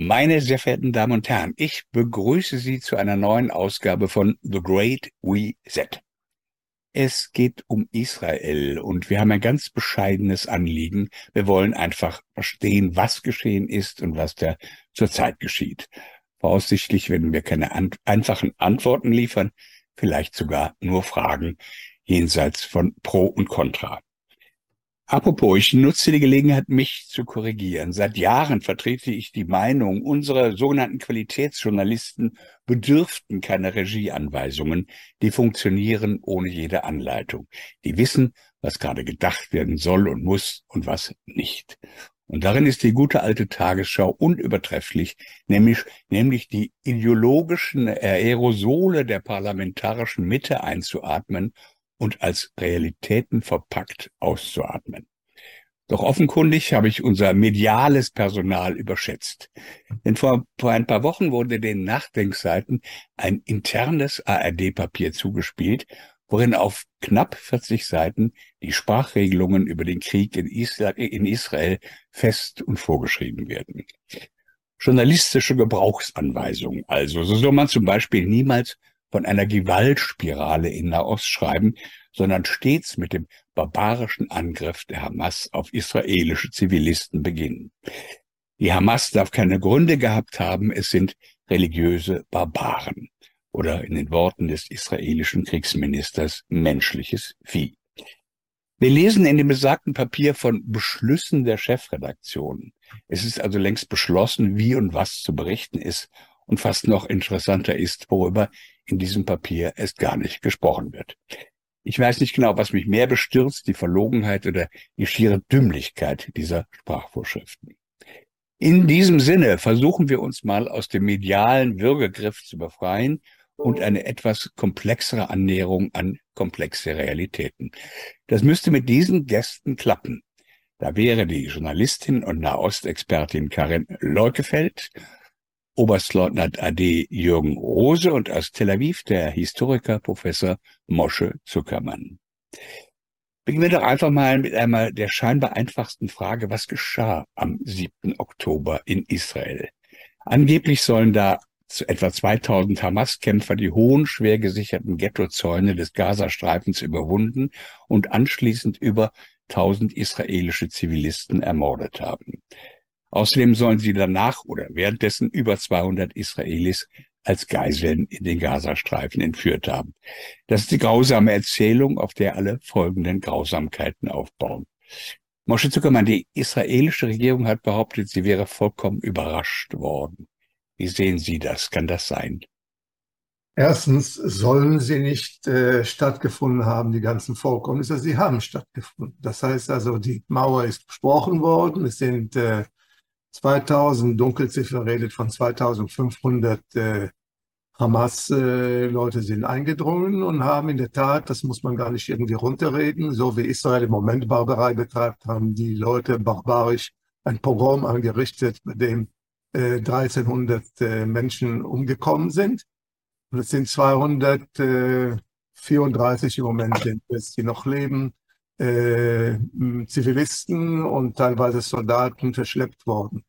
Meine sehr verehrten Damen und Herren, ich begrüße Sie zu einer neuen Ausgabe von The Great Reset. Es geht um Israel und wir haben ein ganz bescheidenes Anliegen. Wir wollen einfach verstehen, was geschehen ist und was da zurzeit geschieht. Voraussichtlich werden wir keine an einfachen Antworten liefern, vielleicht sogar nur Fragen jenseits von Pro und Contra. Apropos, ich nutze die Gelegenheit, mich zu korrigieren. Seit Jahren vertrete ich die Meinung, unsere sogenannten Qualitätsjournalisten bedürften keiner Regieanweisungen. Die funktionieren ohne jede Anleitung. Die wissen, was gerade gedacht werden soll und muss und was nicht. Und darin ist die gute alte Tagesschau unübertrefflich, nämlich, nämlich die ideologischen Aerosole der parlamentarischen Mitte einzuatmen und als Realitäten verpackt auszuatmen. Doch offenkundig habe ich unser mediales Personal überschätzt. Denn vor, vor ein paar Wochen wurde den Nachdenkseiten ein internes ARD-Papier zugespielt, worin auf knapp 40 Seiten die Sprachregelungen über den Krieg in Israel, in Israel fest und vorgeschrieben werden. Journalistische Gebrauchsanweisungen also. So soll man zum Beispiel niemals von einer Gewaltspirale in Nahost schreiben, sondern stets mit dem barbarischen Angriff der Hamas auf israelische Zivilisten beginnen. Die Hamas darf keine Gründe gehabt haben, es sind religiöse Barbaren oder in den Worten des israelischen Kriegsministers menschliches Vieh. Wir lesen in dem besagten Papier von Beschlüssen der Chefredaktion. Es ist also längst beschlossen, wie und was zu berichten ist und fast noch interessanter ist, worüber in diesem Papier erst gar nicht gesprochen wird. Ich weiß nicht genau, was mich mehr bestürzt, die Verlogenheit oder die schiere Dümmlichkeit dieser Sprachvorschriften. In diesem Sinne versuchen wir uns mal aus dem medialen Würgegriff zu befreien und eine etwas komplexere Annäherung an komplexe Realitäten. Das müsste mit diesen Gästen klappen. Da wäre die Journalistin und Nahostexpertin Karin Leukefeld Oberstleutnant AD Jürgen Rose und aus Tel Aviv der Historiker Professor Mosche Zuckermann. Beginnen wir doch einfach mal mit einmal der scheinbar einfachsten Frage, was geschah am 7. Oktober in Israel? Angeblich sollen da etwa 2000 Hamas-Kämpfer die hohen, schwer gesicherten Ghettozäune des Gazastreifens überwunden und anschließend über 1000 israelische Zivilisten ermordet haben. Außerdem sollen sie danach oder währenddessen über 200 Israelis als Geiseln in den Gazastreifen entführt haben. Das ist die grausame Erzählung, auf der alle folgenden Grausamkeiten aufbauen. Moshe Zuckermann, die israelische Regierung hat behauptet, sie wäre vollkommen überrascht worden. Wie sehen Sie das? Kann das sein? Erstens sollen sie nicht äh, stattgefunden haben, die ganzen Vorkommnisse. Sie haben stattgefunden. Das heißt also, die Mauer ist besprochen worden. Es sind äh, 2000, Dunkelziffer redet von 2500 äh, Hamas-Leute äh, sind eingedrungen und haben in der Tat, das muss man gar nicht irgendwie runterreden, so wie Israel im Moment Barbarei betreibt, haben die Leute barbarisch ein Pogrom angerichtet, bei dem äh, 1300 äh, Menschen umgekommen sind. Und es sind 234 im Moment, die noch leben äh, Zivilisten und teilweise Soldaten verschleppt worden.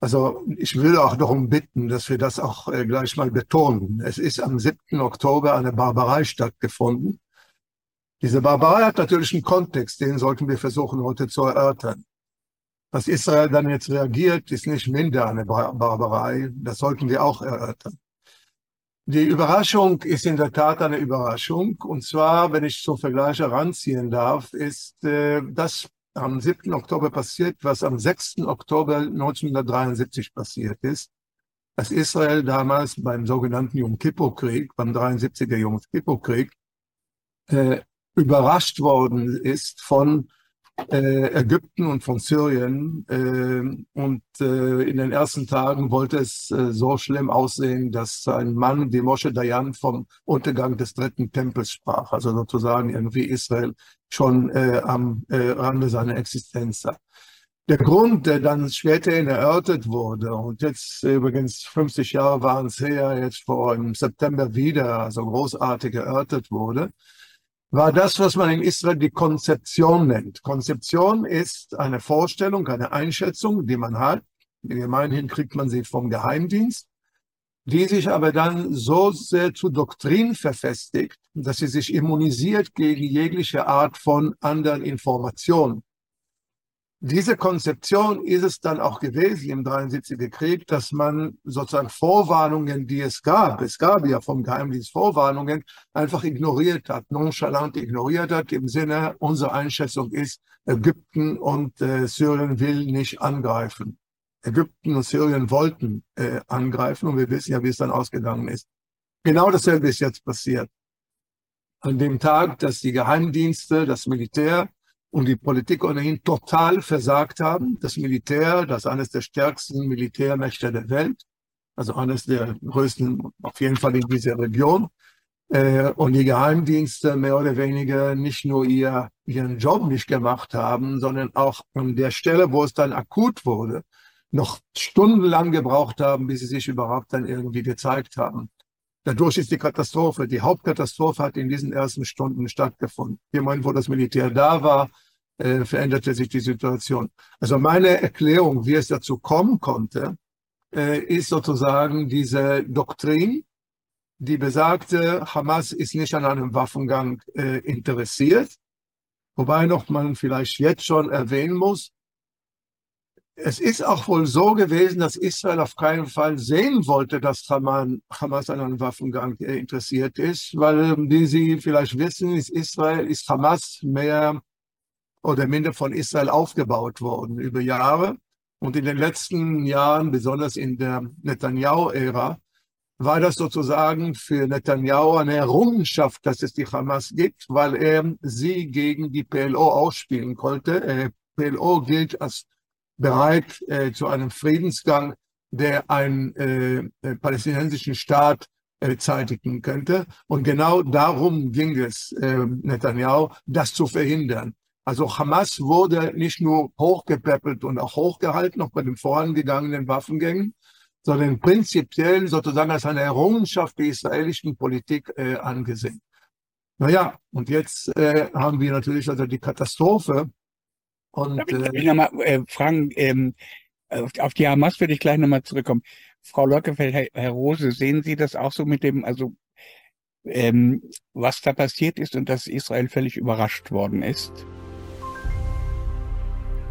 Also ich will auch darum bitten, dass wir das auch äh, gleich mal betonen. Es ist am 7. Oktober eine Barbarei stattgefunden. Diese Barbarei hat natürlich einen Kontext, den sollten wir versuchen heute zu erörtern. Was Israel dann jetzt reagiert, ist nicht minder eine Bar Barbarei. Das sollten wir auch erörtern. Die Überraschung ist in der Tat eine Überraschung. Und zwar, wenn ich zum Vergleich heranziehen darf, ist äh, das am 7. Oktober passiert, was am 6. Oktober 1973 passiert ist. Dass Israel damals beim sogenannten Yom Kippur-Krieg, beim 73er Yom Kippur-Krieg, äh, überrascht worden ist von Ägypten und von Syrien. Äh, und äh, in den ersten Tagen wollte es äh, so schlimm aussehen, dass ein Mann wie Moshe Dayan vom Untergang des dritten Tempels sprach, also sozusagen irgendwie Israel schon äh, am äh, Rande seiner Existenz. Der Grund, der dann späterhin erörtert wurde, und jetzt übrigens 50 Jahre waren es her, jetzt vor im September wieder, also großartig erörtert wurde, war das, was man in Israel die Konzeption nennt. Konzeption ist eine Vorstellung, eine Einschätzung, die man hat Gemeinhin kriegt man sie vom Geheimdienst, die sich aber dann so sehr zu Doktrin verfestigt, dass sie sich immunisiert gegen jegliche Art von anderen Informationen diese Konzeption ist es dann auch gewesen im 73. Krieg, dass man sozusagen Vorwarnungen, die es gab, es gab ja vom Geheimdienst Vorwarnungen, einfach ignoriert hat, nonchalant ignoriert hat, im Sinne, unsere Einschätzung ist, Ägypten und äh, Syrien will nicht angreifen. Ägypten und Syrien wollten äh, angreifen und wir wissen ja, wie es dann ausgegangen ist. Genau dasselbe ist jetzt passiert. An dem Tag, dass die Geheimdienste, das Militär und die Politik ohnehin total versagt haben. Das Militär, das eines der stärksten Militärmächte der Welt, also eines der größten, auf jeden Fall in dieser Region. Äh, und die Geheimdienste mehr oder weniger nicht nur ihr, ihren Job nicht gemacht haben, sondern auch an der Stelle, wo es dann akut wurde, noch stundenlang gebraucht haben, bis sie sich überhaupt dann irgendwie gezeigt haben. Dadurch ist die Katastrophe, die Hauptkatastrophe hat in diesen ersten Stunden stattgefunden. Immerhin, wo das Militär da war, äh, veränderte sich die Situation. Also meine Erklärung, wie es dazu kommen konnte, äh, ist sozusagen diese Doktrin, die besagte, Hamas ist nicht an einem Waffengang äh, interessiert. Wobei noch man vielleicht jetzt schon erwähnen muss, es ist auch wohl so gewesen, dass Israel auf keinen Fall sehen wollte, dass Hamas an einem Waffengang äh, interessiert ist, weil, wie Sie vielleicht wissen, ist Israel, ist Hamas mehr oder minder von Israel aufgebaut worden über Jahre. Und in den letzten Jahren, besonders in der Netanyahu-Ära, war das sozusagen für Netanyahu eine Errungenschaft, dass es die Hamas gibt, weil er sie gegen die PLO ausspielen konnte. Äh, PLO gilt als bereit äh, zu einem Friedensgang, der einen äh, äh, palästinensischen Staat äh, zeitigen könnte. Und genau darum ging es äh, Netanyahu, das zu verhindern. Also Hamas wurde nicht nur hochgepäppelt und auch hochgehalten, auch bei den vorangegangenen Waffengängen, sondern prinzipiell sozusagen als eine Errungenschaft der israelischen Politik äh, angesehen. Naja, und jetzt äh, haben wir natürlich also die Katastrophe, und, Darf ich, äh, ich nochmal äh, fragen, ähm, auf die Hamas würde ich gleich nochmal zurückkommen. Frau Lockefeld, Herr, Herr, Rose, sehen Sie das auch so mit dem, also ähm, was da passiert ist und dass Israel völlig überrascht worden ist?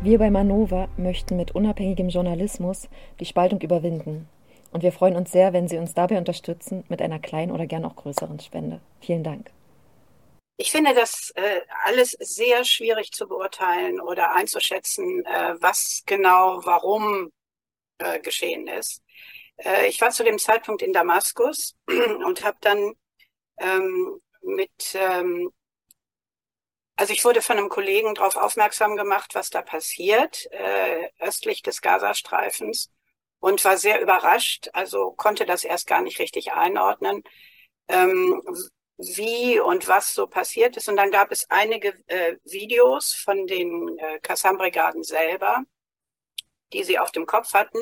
Wir bei Manova möchten mit unabhängigem Journalismus die Spaltung überwinden. Und wir freuen uns sehr, wenn Sie uns dabei unterstützen mit einer kleinen oder gern auch größeren Spende. Vielen Dank. Ich finde das äh, alles sehr schwierig zu beurteilen oder einzuschätzen, äh, was genau, warum äh, geschehen ist. Äh, ich war zu dem Zeitpunkt in Damaskus und habe dann ähm, mit, ähm, also ich wurde von einem Kollegen darauf aufmerksam gemacht, was da passiert, äh, östlich des Gazastreifens und war sehr überrascht, also konnte das erst gar nicht richtig einordnen. Ähm, wie und was so passiert ist. Und dann gab es einige äh, Videos von den äh, Kassam-Brigaden selber, die sie auf dem Kopf hatten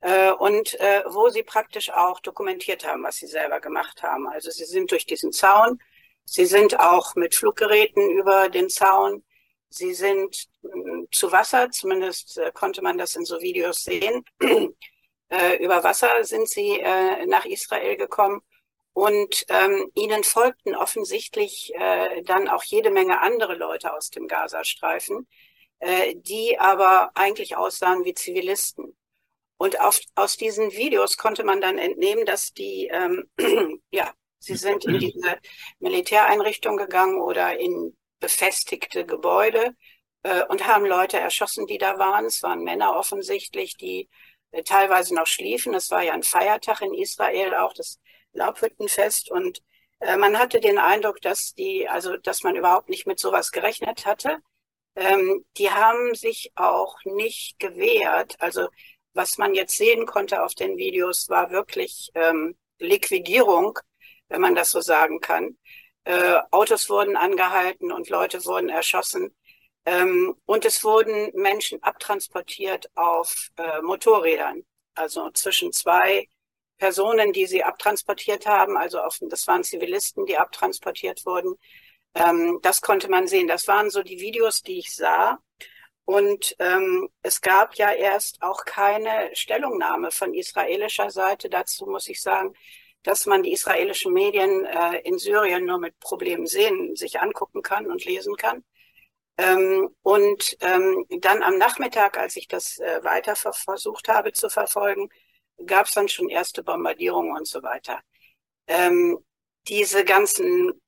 äh, und äh, wo sie praktisch auch dokumentiert haben, was sie selber gemacht haben. Also sie sind durch diesen Zaun, sie sind auch mit Fluggeräten über den Zaun, sie sind äh, zu Wasser, zumindest äh, konnte man das in so Videos sehen. äh, über Wasser sind sie äh, nach Israel gekommen und ähm, ihnen folgten offensichtlich äh, dann auch jede Menge andere Leute aus dem Gazastreifen, äh, die aber eigentlich aussahen wie Zivilisten. Und auf, aus diesen Videos konnte man dann entnehmen, dass die, ähm, ja, sie sind in diese Militäreinrichtung gegangen oder in befestigte Gebäude äh, und haben Leute erschossen, die da waren. Es waren Männer offensichtlich, die äh, teilweise noch schliefen. Es war ja ein Feiertag in Israel auch. Das Laubhüttenfest und äh, man hatte den Eindruck, dass die, also dass man überhaupt nicht mit sowas gerechnet hatte. Ähm, die haben sich auch nicht gewehrt. Also was man jetzt sehen konnte auf den Videos, war wirklich ähm, Liquidierung, wenn man das so sagen kann. Äh, Autos wurden angehalten und Leute wurden erschossen. Ähm, und es wurden Menschen abtransportiert auf äh, Motorrädern, also zwischen zwei Personen, die sie abtransportiert haben, also auf, das waren Zivilisten, die abtransportiert wurden. Ähm, das konnte man sehen. Das waren so die Videos, die ich sah. Und ähm, es gab ja erst auch keine Stellungnahme von israelischer Seite. Dazu muss ich sagen, dass man die israelischen Medien äh, in Syrien nur mit Problemen sehen, sich angucken kann und lesen kann. Ähm, und ähm, dann am Nachmittag, als ich das äh, weiter versucht habe zu verfolgen, gab es dann schon erste Bombardierungen und so weiter. Ähm, diese ganzen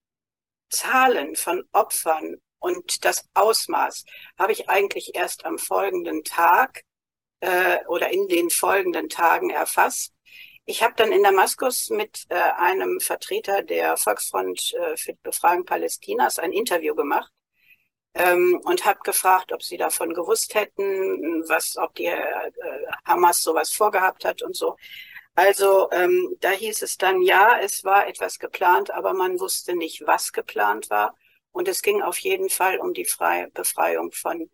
Zahlen von Opfern und das Ausmaß habe ich eigentlich erst am folgenden Tag äh, oder in den folgenden Tagen erfasst. Ich habe dann in Damaskus mit äh, einem Vertreter der Volksfront äh, für die Befreiung Palästinas ein Interview gemacht ähm, und habe gefragt, ob sie davon gewusst hätten, was, ob die äh, Hamas sowas vorgehabt hat und so. Also ähm, da hieß es dann, ja, es war etwas geplant, aber man wusste nicht, was geplant war. Und es ging auf jeden Fall um die Freie Befreiung von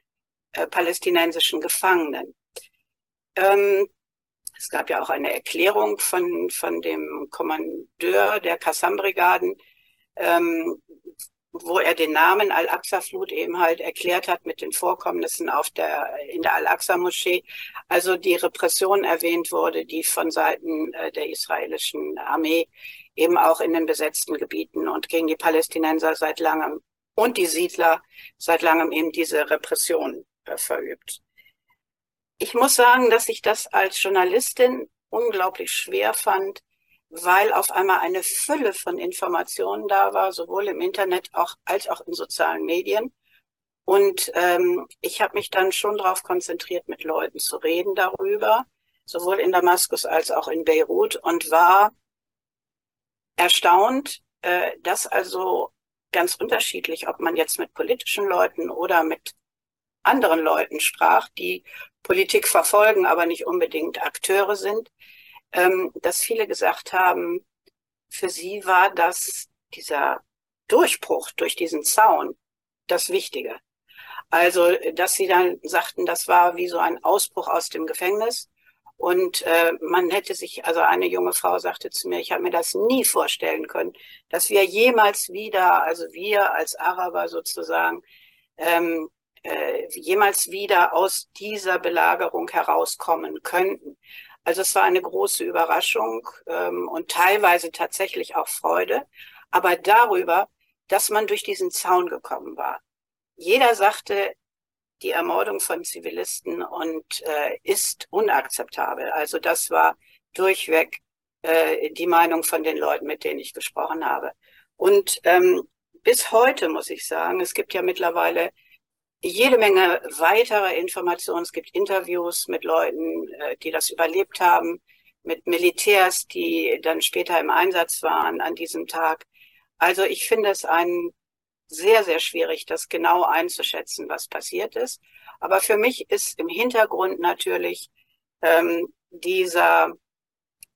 äh, palästinensischen Gefangenen. Ähm, es gab ja auch eine Erklärung von, von dem Kommandeur der Kassam-Brigaden, ähm, wo er den Namen Al-Aqsa-Flut eben halt erklärt hat mit den Vorkommnissen auf der, in der Al-Aqsa-Moschee. Also die Repression erwähnt wurde, die von Seiten äh, der israelischen Armee eben auch in den besetzten Gebieten und gegen die Palästinenser seit langem und die Siedler seit langem eben diese Repression äh, verübt. Ich muss sagen, dass ich das als Journalistin unglaublich schwer fand, weil auf einmal eine Fülle von Informationen da war, sowohl im Internet auch, als auch in sozialen Medien. Und ähm, ich habe mich dann schon darauf konzentriert, mit Leuten zu reden darüber, sowohl in Damaskus als auch in Beirut und war erstaunt, äh, dass also ganz unterschiedlich, ob man jetzt mit politischen Leuten oder mit anderen Leuten sprach, die Politik verfolgen, aber nicht unbedingt Akteure sind, ähm, dass viele gesagt haben, für sie war das dieser Durchbruch durch diesen Zaun das Wichtige. Also, dass sie dann sagten, das war wie so ein Ausbruch aus dem Gefängnis. Und äh, man hätte sich, also eine junge Frau sagte zu mir, ich habe mir das nie vorstellen können, dass wir jemals wieder, also wir als Araber sozusagen, ähm, äh, jemals wieder aus dieser Belagerung herauskommen könnten. Also es war eine große Überraschung ähm, und teilweise tatsächlich auch Freude, aber darüber, dass man durch diesen Zaun gekommen war. Jeder sagte, die Ermordung von Zivilisten und äh, ist unakzeptabel. Also das war durchweg äh, die Meinung von den Leuten, mit denen ich gesprochen habe. Und ähm, bis heute muss ich sagen, es gibt ja mittlerweile jede Menge weitere Informationen. Es gibt Interviews mit Leuten, äh, die das überlebt haben, mit Militärs, die dann später im Einsatz waren an diesem Tag. Also ich finde es ein sehr, sehr schwierig, das genau einzuschätzen, was passiert ist. Aber für mich ist im Hintergrund natürlich ähm, dieser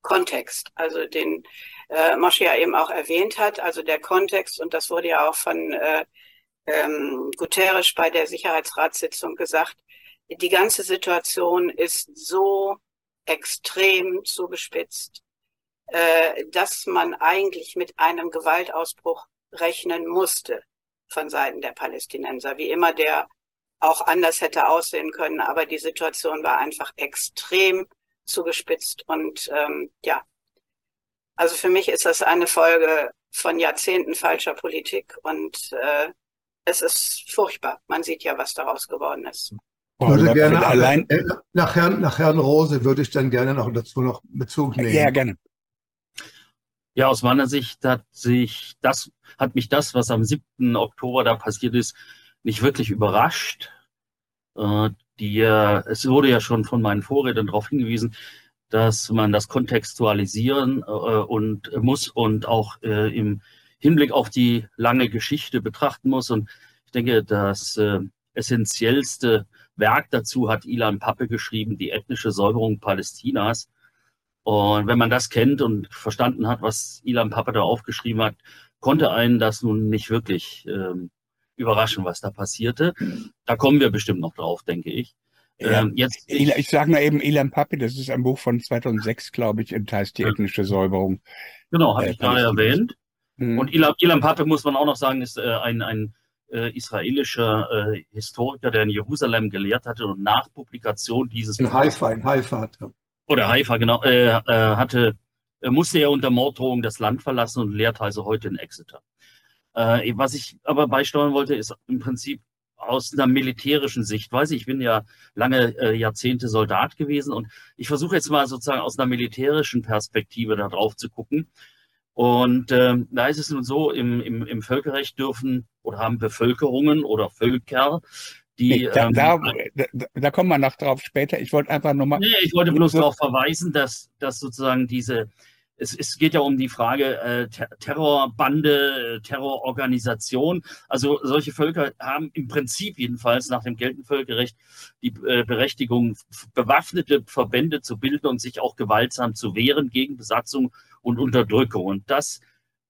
Kontext, also den äh, Moshe ja eben auch erwähnt hat, also der Kontext, und das wurde ja auch von äh, ähm, Guterres bei der Sicherheitsratssitzung gesagt, die ganze Situation ist so extrem zugespitzt, äh, dass man eigentlich mit einem Gewaltausbruch rechnen musste von Seiten der Palästinenser, wie immer der auch anders hätte aussehen können, aber die Situation war einfach extrem zugespitzt und ähm, ja, also für mich ist das eine Folge von Jahrzehnten falscher Politik und äh, es ist furchtbar. Man sieht ja, was daraus geworden ist. Ich würde gerne allein äh, nach Herrn, nach Herrn Rose würde ich dann gerne noch dazu noch Bezug nehmen. Ja, gerne. Ja, aus meiner Sicht hat sich das, hat mich das, was am 7. Oktober da passiert ist, nicht wirklich überrascht. Äh, die, es wurde ja schon von meinen Vorrednern darauf hingewiesen, dass man das kontextualisieren äh, und muss und auch äh, im Hinblick auf die lange Geschichte betrachten muss. Und ich denke, das äh, essentiellste Werk dazu hat Ilan Pappe geschrieben, die ethnische Säuberung Palästinas. Und wenn man das kennt und verstanden hat, was Ilan Pappe da aufgeschrieben hat, konnte einen das nun nicht wirklich ähm, überraschen, was da passierte. Da kommen wir bestimmt noch drauf, denke ich. Ja, ähm, jetzt, ich, ich sage nur eben Ilan Pappe, das ist ein Buch von 2006, glaube ich, und heißt die ethnische Säuberung. Genau, habe äh, ich gerade erwähnt. Mhm. Und Ilan, Ilan Pappe, muss man auch noch sagen, ist äh, ein, ein äh, israelischer äh, Historiker, der in Jerusalem gelehrt hatte und nach Publikation dieses in Haifa, in Haifa hatte. oder Haifa genau äh, äh, hatte, äh, musste er unter Morddrohung das Land verlassen und lehrt also heute in Exeter. Was ich aber beisteuern wollte, ist im Prinzip aus einer militärischen Sichtweise. Ich bin ja lange äh, Jahrzehnte Soldat gewesen und ich versuche jetzt mal sozusagen aus einer militärischen Perspektive da drauf zu gucken. Und äh, da ist es nun so, im, im, im Völkerrecht dürfen oder haben Bevölkerungen oder Völker, die. Nee, da, ähm, da, da, da kommen wir noch drauf später. Ich wollte einfach nur mal. Nee, ich wollte bloß darauf verweisen, dass, dass sozusagen diese, es, es geht ja um die Frage äh, Ter Terrorbande, äh, Terrororganisation. Also solche Völker haben im Prinzip jedenfalls nach dem geltenden Völkerrecht die äh, Berechtigung, bewaffnete Verbände zu bilden und sich auch gewaltsam zu wehren gegen Besatzung und Unterdrückung. Und das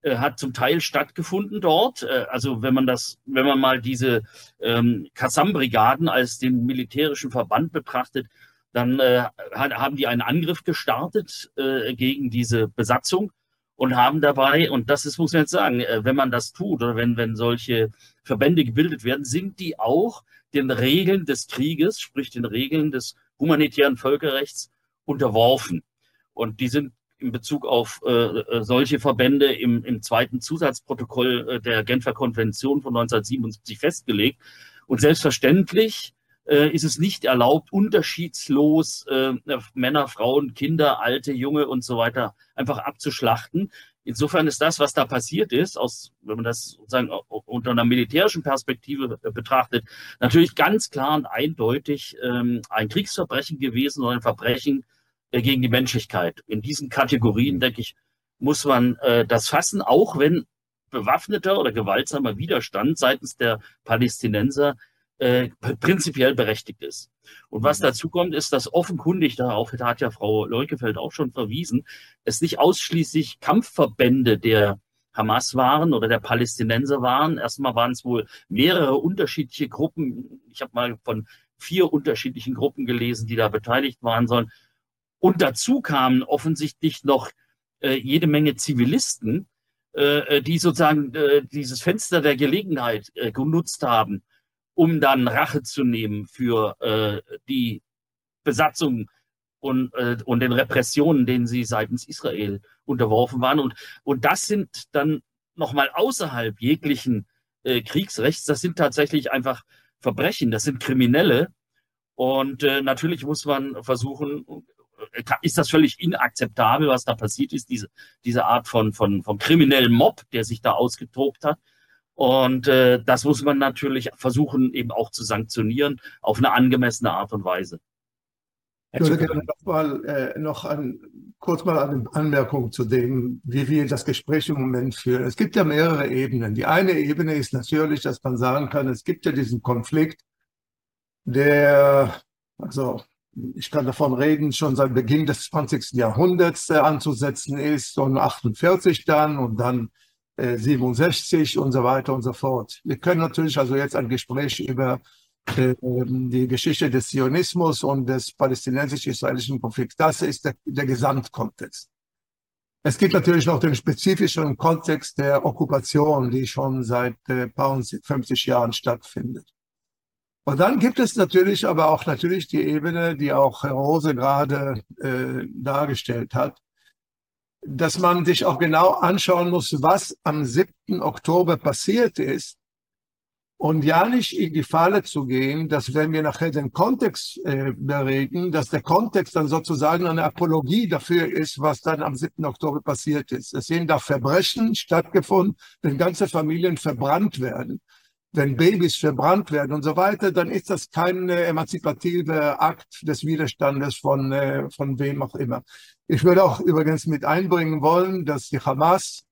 äh, hat zum Teil stattgefunden dort. Äh, also wenn man das, wenn man mal diese ähm, Kassam-Brigaden als den militärischen Verband betrachtet, dann äh, haben die einen Angriff gestartet äh, gegen diese Besatzung und haben dabei, und das ist, muss man jetzt sagen, wenn man das tut oder wenn, wenn solche Verbände gebildet werden, sind die auch den Regeln des Krieges, sprich den Regeln des humanitären Völkerrechts unterworfen. Und die sind in Bezug auf äh, äh solche Verbände im, im zweiten Zusatzprotokoll äh, der Genfer Konvention von 1977 festgelegt. Und selbstverständlich äh, ist es nicht erlaubt, unterschiedslos äh, Männer, Frauen, Kinder, Alte, Junge und so weiter einfach abzuschlachten. Insofern ist das, was da passiert ist, aus, wenn man das sozusagen unter einer militärischen Perspektive betrachtet, natürlich ganz klar und eindeutig ähm, ein Kriegsverbrechen gewesen oder ein Verbrechen äh, gegen die Menschlichkeit. In diesen Kategorien, denke ich, muss man äh, das fassen, auch wenn bewaffneter oder gewaltsamer Widerstand seitens der Palästinenser äh, prinzipiell berechtigt ist. Und was mhm. dazu kommt, ist, dass offenkundig, darauf hat ja Frau Leukefeld auch schon verwiesen, es nicht ausschließlich Kampfverbände der Hamas waren oder der Palästinenser waren. Erstmal waren es wohl mehrere unterschiedliche Gruppen. Ich habe mal von vier unterschiedlichen Gruppen gelesen, die da beteiligt waren sollen. Und dazu kamen offensichtlich noch äh, jede Menge Zivilisten, äh, die sozusagen äh, dieses Fenster der Gelegenheit äh, genutzt haben, um dann Rache zu nehmen für äh, die Besatzung und, äh, und den Repressionen, denen sie seitens Israel unterworfen waren. Und, und das sind dann nochmal außerhalb jeglichen äh, Kriegsrechts, das sind tatsächlich einfach Verbrechen, das sind Kriminelle. Und äh, natürlich muss man versuchen, äh, ist das völlig inakzeptabel, was da passiert ist, diese, diese Art von, von, von kriminellen Mob, der sich da ausgetobt hat. Und äh, das muss man natürlich versuchen, eben auch zu sanktionieren auf eine angemessene Art und Weise. Ich würde gerne noch mal, äh, noch an, kurz mal eine Anmerkung zu dem, wie wir das Gespräch im Moment führen. Es gibt ja mehrere Ebenen. Die eine Ebene ist natürlich, dass man sagen kann, es gibt ja diesen Konflikt, der, also ich kann davon reden, schon seit Beginn des 20. Jahrhunderts äh, anzusetzen ist, so 48 dann und dann 67 äh, und so weiter und so fort. Wir können natürlich also jetzt ein Gespräch über äh, die Geschichte des Zionismus und des palästinensisch-israelischen Konflikts. Das ist der, der Gesamtkontext. Es gibt natürlich noch den spezifischen Kontext der Okkupation, die schon seit äh, 50 Jahren stattfindet. Und dann gibt es natürlich aber auch natürlich die Ebene, die auch Herr Rose gerade äh, dargestellt hat, dass man sich auch genau anschauen muss, was am 7. Oktober passiert ist und ja nicht in die Falle zu gehen, dass wenn wir nachher den Kontext äh, bereden, dass der Kontext dann sozusagen eine Apologie dafür ist, was dann am 7. Oktober passiert ist. Es sind da Verbrechen stattgefunden, wenn ganze Familien verbrannt werden wenn Babys verbrannt werden und so weiter, dann ist das kein äh, emanzipativer Akt des Widerstandes von, äh, von wem auch immer. Ich würde auch übrigens mit einbringen wollen, dass die Hamas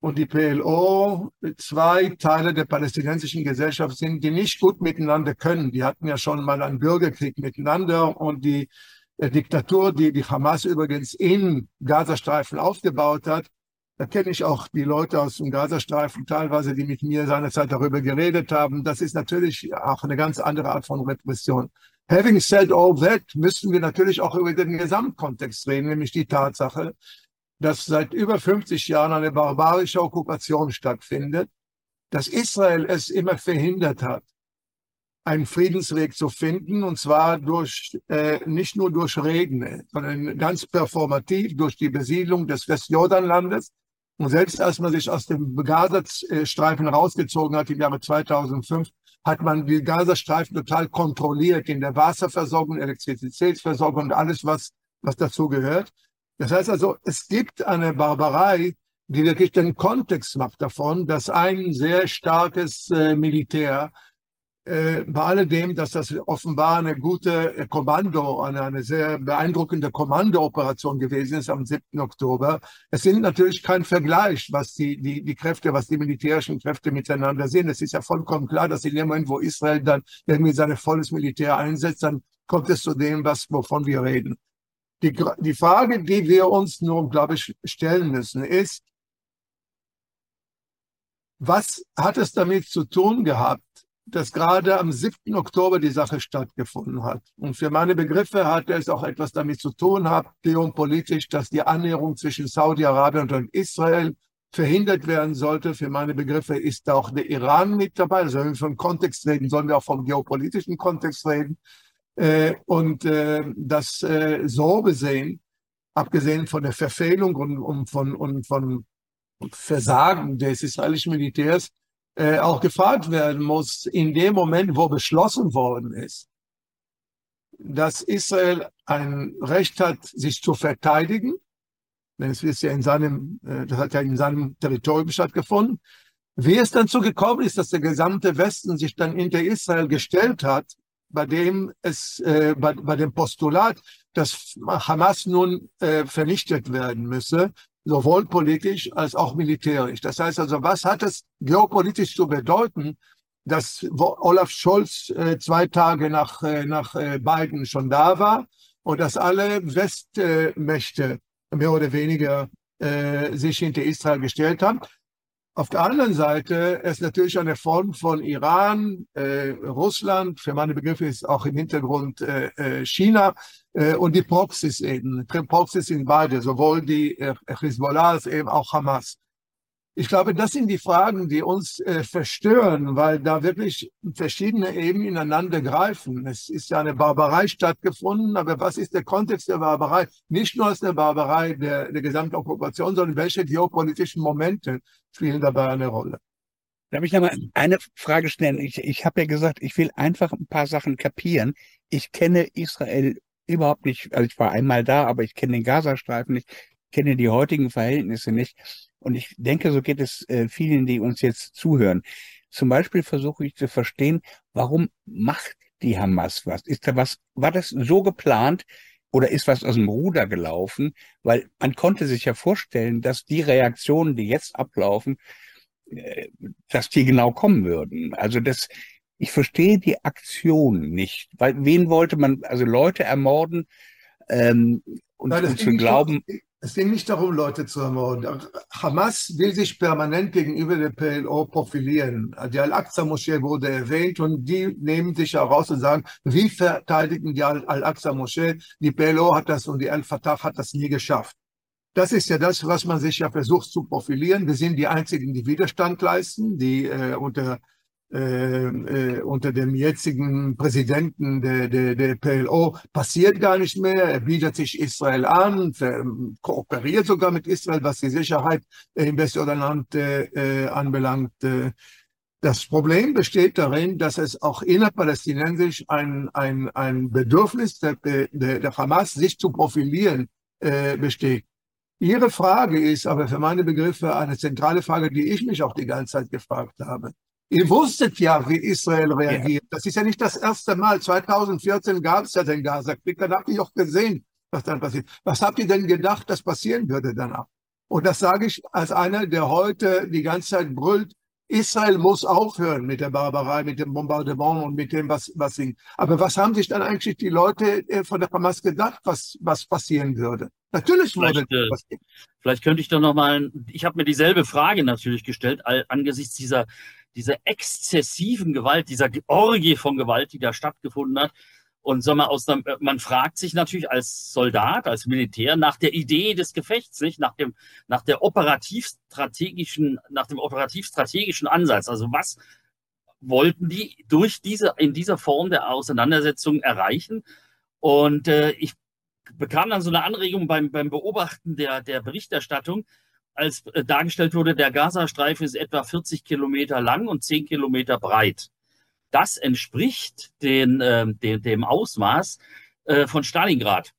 und die PLO zwei Teile der palästinensischen Gesellschaft sind, die nicht gut miteinander können. Die hatten ja schon mal einen Bürgerkrieg miteinander und die äh, Diktatur, die die Hamas übrigens in Gazastreifen aufgebaut hat, da kenne ich auch die Leute aus dem Gazastreifen teilweise, die mit mir seinerzeit darüber geredet haben. Das ist natürlich auch eine ganz andere Art von Repression. Having said all that, müssen wir natürlich auch über den Gesamtkontext reden, nämlich die Tatsache, dass seit über 50 Jahren eine barbarische Okkupation stattfindet, dass Israel es immer verhindert hat, einen Friedensweg zu finden, und zwar durch, äh, nicht nur durch Reden, sondern ganz performativ durch die Besiedlung des Westjordanlandes. Und selbst als man sich aus dem Gazastreifen rausgezogen hat im Jahre 2005, hat man die Gazastreifen total kontrolliert in der Wasserversorgung, Elektrizitätsversorgung und alles, was, was dazu gehört. Das heißt also, es gibt eine Barbarei, die wirklich den Kontext macht davon, dass ein sehr starkes äh, Militär äh, bei alledem, dass das offenbar eine gute äh, Kommando, eine, eine sehr beeindruckende Kommandooperation gewesen ist am 7. Oktober. Es sind natürlich kein Vergleich, was die, die, die Kräfte, was die militärischen Kräfte miteinander sind. Es ist ja vollkommen klar, dass in dem Moment, wo Israel dann irgendwie sein volles Militär einsetzt, dann kommt es zu dem, was, wovon wir reden. Die, die Frage, die wir uns nur, glaube ich, stellen müssen, ist, was hat es damit zu tun gehabt, dass gerade am 7. Oktober die Sache stattgefunden hat. Und für meine Begriffe hat es auch etwas damit zu tun, geopolitisch, dass die Annäherung zwischen Saudi-Arabien und Israel verhindert werden sollte. Für meine Begriffe ist auch der Iran mit dabei. Also wenn wir vom Kontext reden, sollen wir auch vom geopolitischen Kontext reden. Äh, und äh, das äh, so gesehen, abgesehen von der Verfehlung und von Versagen des israelischen Militärs, äh, auch gefragt werden muss, in dem Moment, wo beschlossen worden ist, dass Israel ein Recht hat, sich zu verteidigen, denn es ist ja in seinem, äh, das hat ja in seinem Territorium stattgefunden, wie es dann so gekommen ist, dass der gesamte Westen sich dann hinter Israel gestellt hat, bei dem es, äh, bei, bei dem Postulat, dass Hamas nun äh, vernichtet werden müsse, sowohl politisch als auch militärisch. Das heißt also, was hat es geopolitisch zu bedeuten, dass Olaf Scholz äh, zwei Tage nach, äh, nach äh, Biden schon da war und dass alle Westmächte mehr oder weniger äh, sich hinter Israel gestellt haben. Auf der anderen Seite ist natürlich eine Form von Iran, äh, Russland, für meine Begriffe ist auch im Hintergrund äh, äh China äh, und die Proxys eben. Proxys sind beide, sowohl die äh, Hezbollah als eben auch Hamas. Ich glaube, das sind die Fragen, die uns äh, verstören, weil da wirklich verschiedene Ebenen ineinander greifen. Es ist ja eine Barbarei stattgefunden, aber was ist der Kontext der Barbarei? Nicht nur als eine Barbarei der, der gesamten Okkupation, sondern welche geopolitischen Momente spielen dabei eine Rolle? Darf ich nochmal eine Frage stellen? Ich, ich habe ja gesagt, ich will einfach ein paar Sachen kapieren. Ich kenne Israel überhaupt nicht, also ich war einmal da, aber ich kenne den Gazastreifen nicht, kenne die heutigen Verhältnisse nicht. Und ich denke, so geht es äh, vielen, die uns jetzt zuhören. Zum Beispiel versuche ich zu verstehen, warum macht die Hamas was? Ist da was, war das so geplant oder ist was aus dem Ruder gelaufen? Weil man konnte sich ja vorstellen, dass die Reaktionen, die jetzt ablaufen, äh, dass die genau kommen würden. Also das, ich verstehe die Aktion nicht. Weil wen wollte man, also Leute ermorden ähm, und, Nein, und zu glauben. Es ging nicht darum, Leute zu ermorden. Hamas will sich permanent gegenüber der PLO profilieren. Die Al-Aqsa-Moschee wurde erwähnt und die nehmen sich heraus und sagen, wie verteidigen die Al-Aqsa-Moschee? Die PLO hat das und die Al-Fatah hat das nie geschafft. Das ist ja das, was man sich ja versucht zu profilieren. Wir sind die Einzigen, die Widerstand leisten, die äh, unter äh, äh, unter dem jetzigen Präsidenten der, der, der PLO passiert gar nicht mehr. Er bietet sich Israel an, kooperiert sogar mit Israel, was die Sicherheit im Westjordanland äh, äh, anbelangt. Äh. Das Problem besteht darin, dass es auch innerpalästinensisch ein, ein, ein Bedürfnis der, der, der Hamas, sich zu profilieren, äh, besteht. Ihre Frage ist aber für meine Begriffe eine zentrale Frage, die ich mich auch die ganze Zeit gefragt habe. Ihr wusstet ja, wie Israel reagiert. Ja. Das ist ja nicht das erste Mal. 2014 gab es ja den Gaza-Krieg. Dann habt ihr auch gesehen, was dann passiert. Was habt ihr denn gedacht, dass passieren würde danach? Und das sage ich als einer, der heute die ganze Zeit brüllt, Israel muss aufhören mit der Barbarei, mit dem Bombardement und mit dem, was, was sie. Aber was haben sich dann eigentlich die Leute äh, von der Hamas gedacht, was, was passieren würde? Natürlich vielleicht, passieren. Vielleicht könnte ich doch nochmal, ich habe mir dieselbe Frage natürlich gestellt, angesichts dieser dieser exzessiven Gewalt, dieser Orgie von Gewalt, die da stattgefunden hat. Und sag mal, aus der, man fragt sich natürlich als Soldat, als Militär nach der Idee des Gefechts, nicht? Nach dem, nach der operativstrategischen, nach dem operativstrategischen Ansatz. Also was wollten die durch diese, in dieser Form der Auseinandersetzung erreichen? Und äh, ich bekam dann so eine Anregung beim, beim Beobachten der, der Berichterstattung, als äh, dargestellt wurde, der Gazastreifen ist etwa 40 Kilometer lang und 10 Kilometer breit. Das entspricht den, äh, dem, dem Ausmaß äh, von Stalingrad.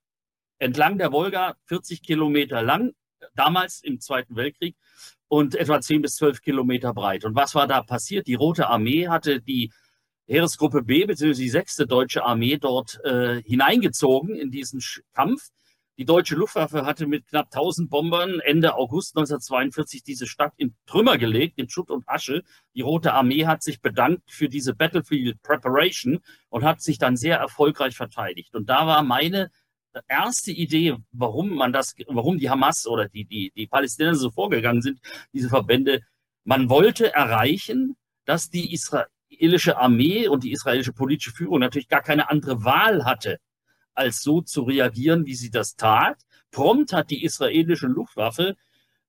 Entlang der Wolga 40 Kilometer lang, damals im Zweiten Weltkrieg, und etwa 10 bis 12 Kilometer breit. Und was war da passiert? Die Rote Armee hatte die Heeresgruppe B, beziehungsweise die sechste deutsche Armee dort äh, hineingezogen in diesen Kampf. Die deutsche Luftwaffe hatte mit knapp 1000 Bombern Ende August 1942 diese Stadt in Trümmer gelegt, in Schutt und Asche. Die Rote Armee hat sich bedankt für diese Battlefield Preparation und hat sich dann sehr erfolgreich verteidigt. Und da war meine erste Idee, warum man das, warum die Hamas oder die, die, die Palästinenser so vorgegangen sind, diese Verbände, man wollte erreichen, dass die israelische Armee und die israelische politische Führung natürlich gar keine andere Wahl hatte, als so zu reagieren, wie sie das tat. Prompt hat die israelische Luftwaffe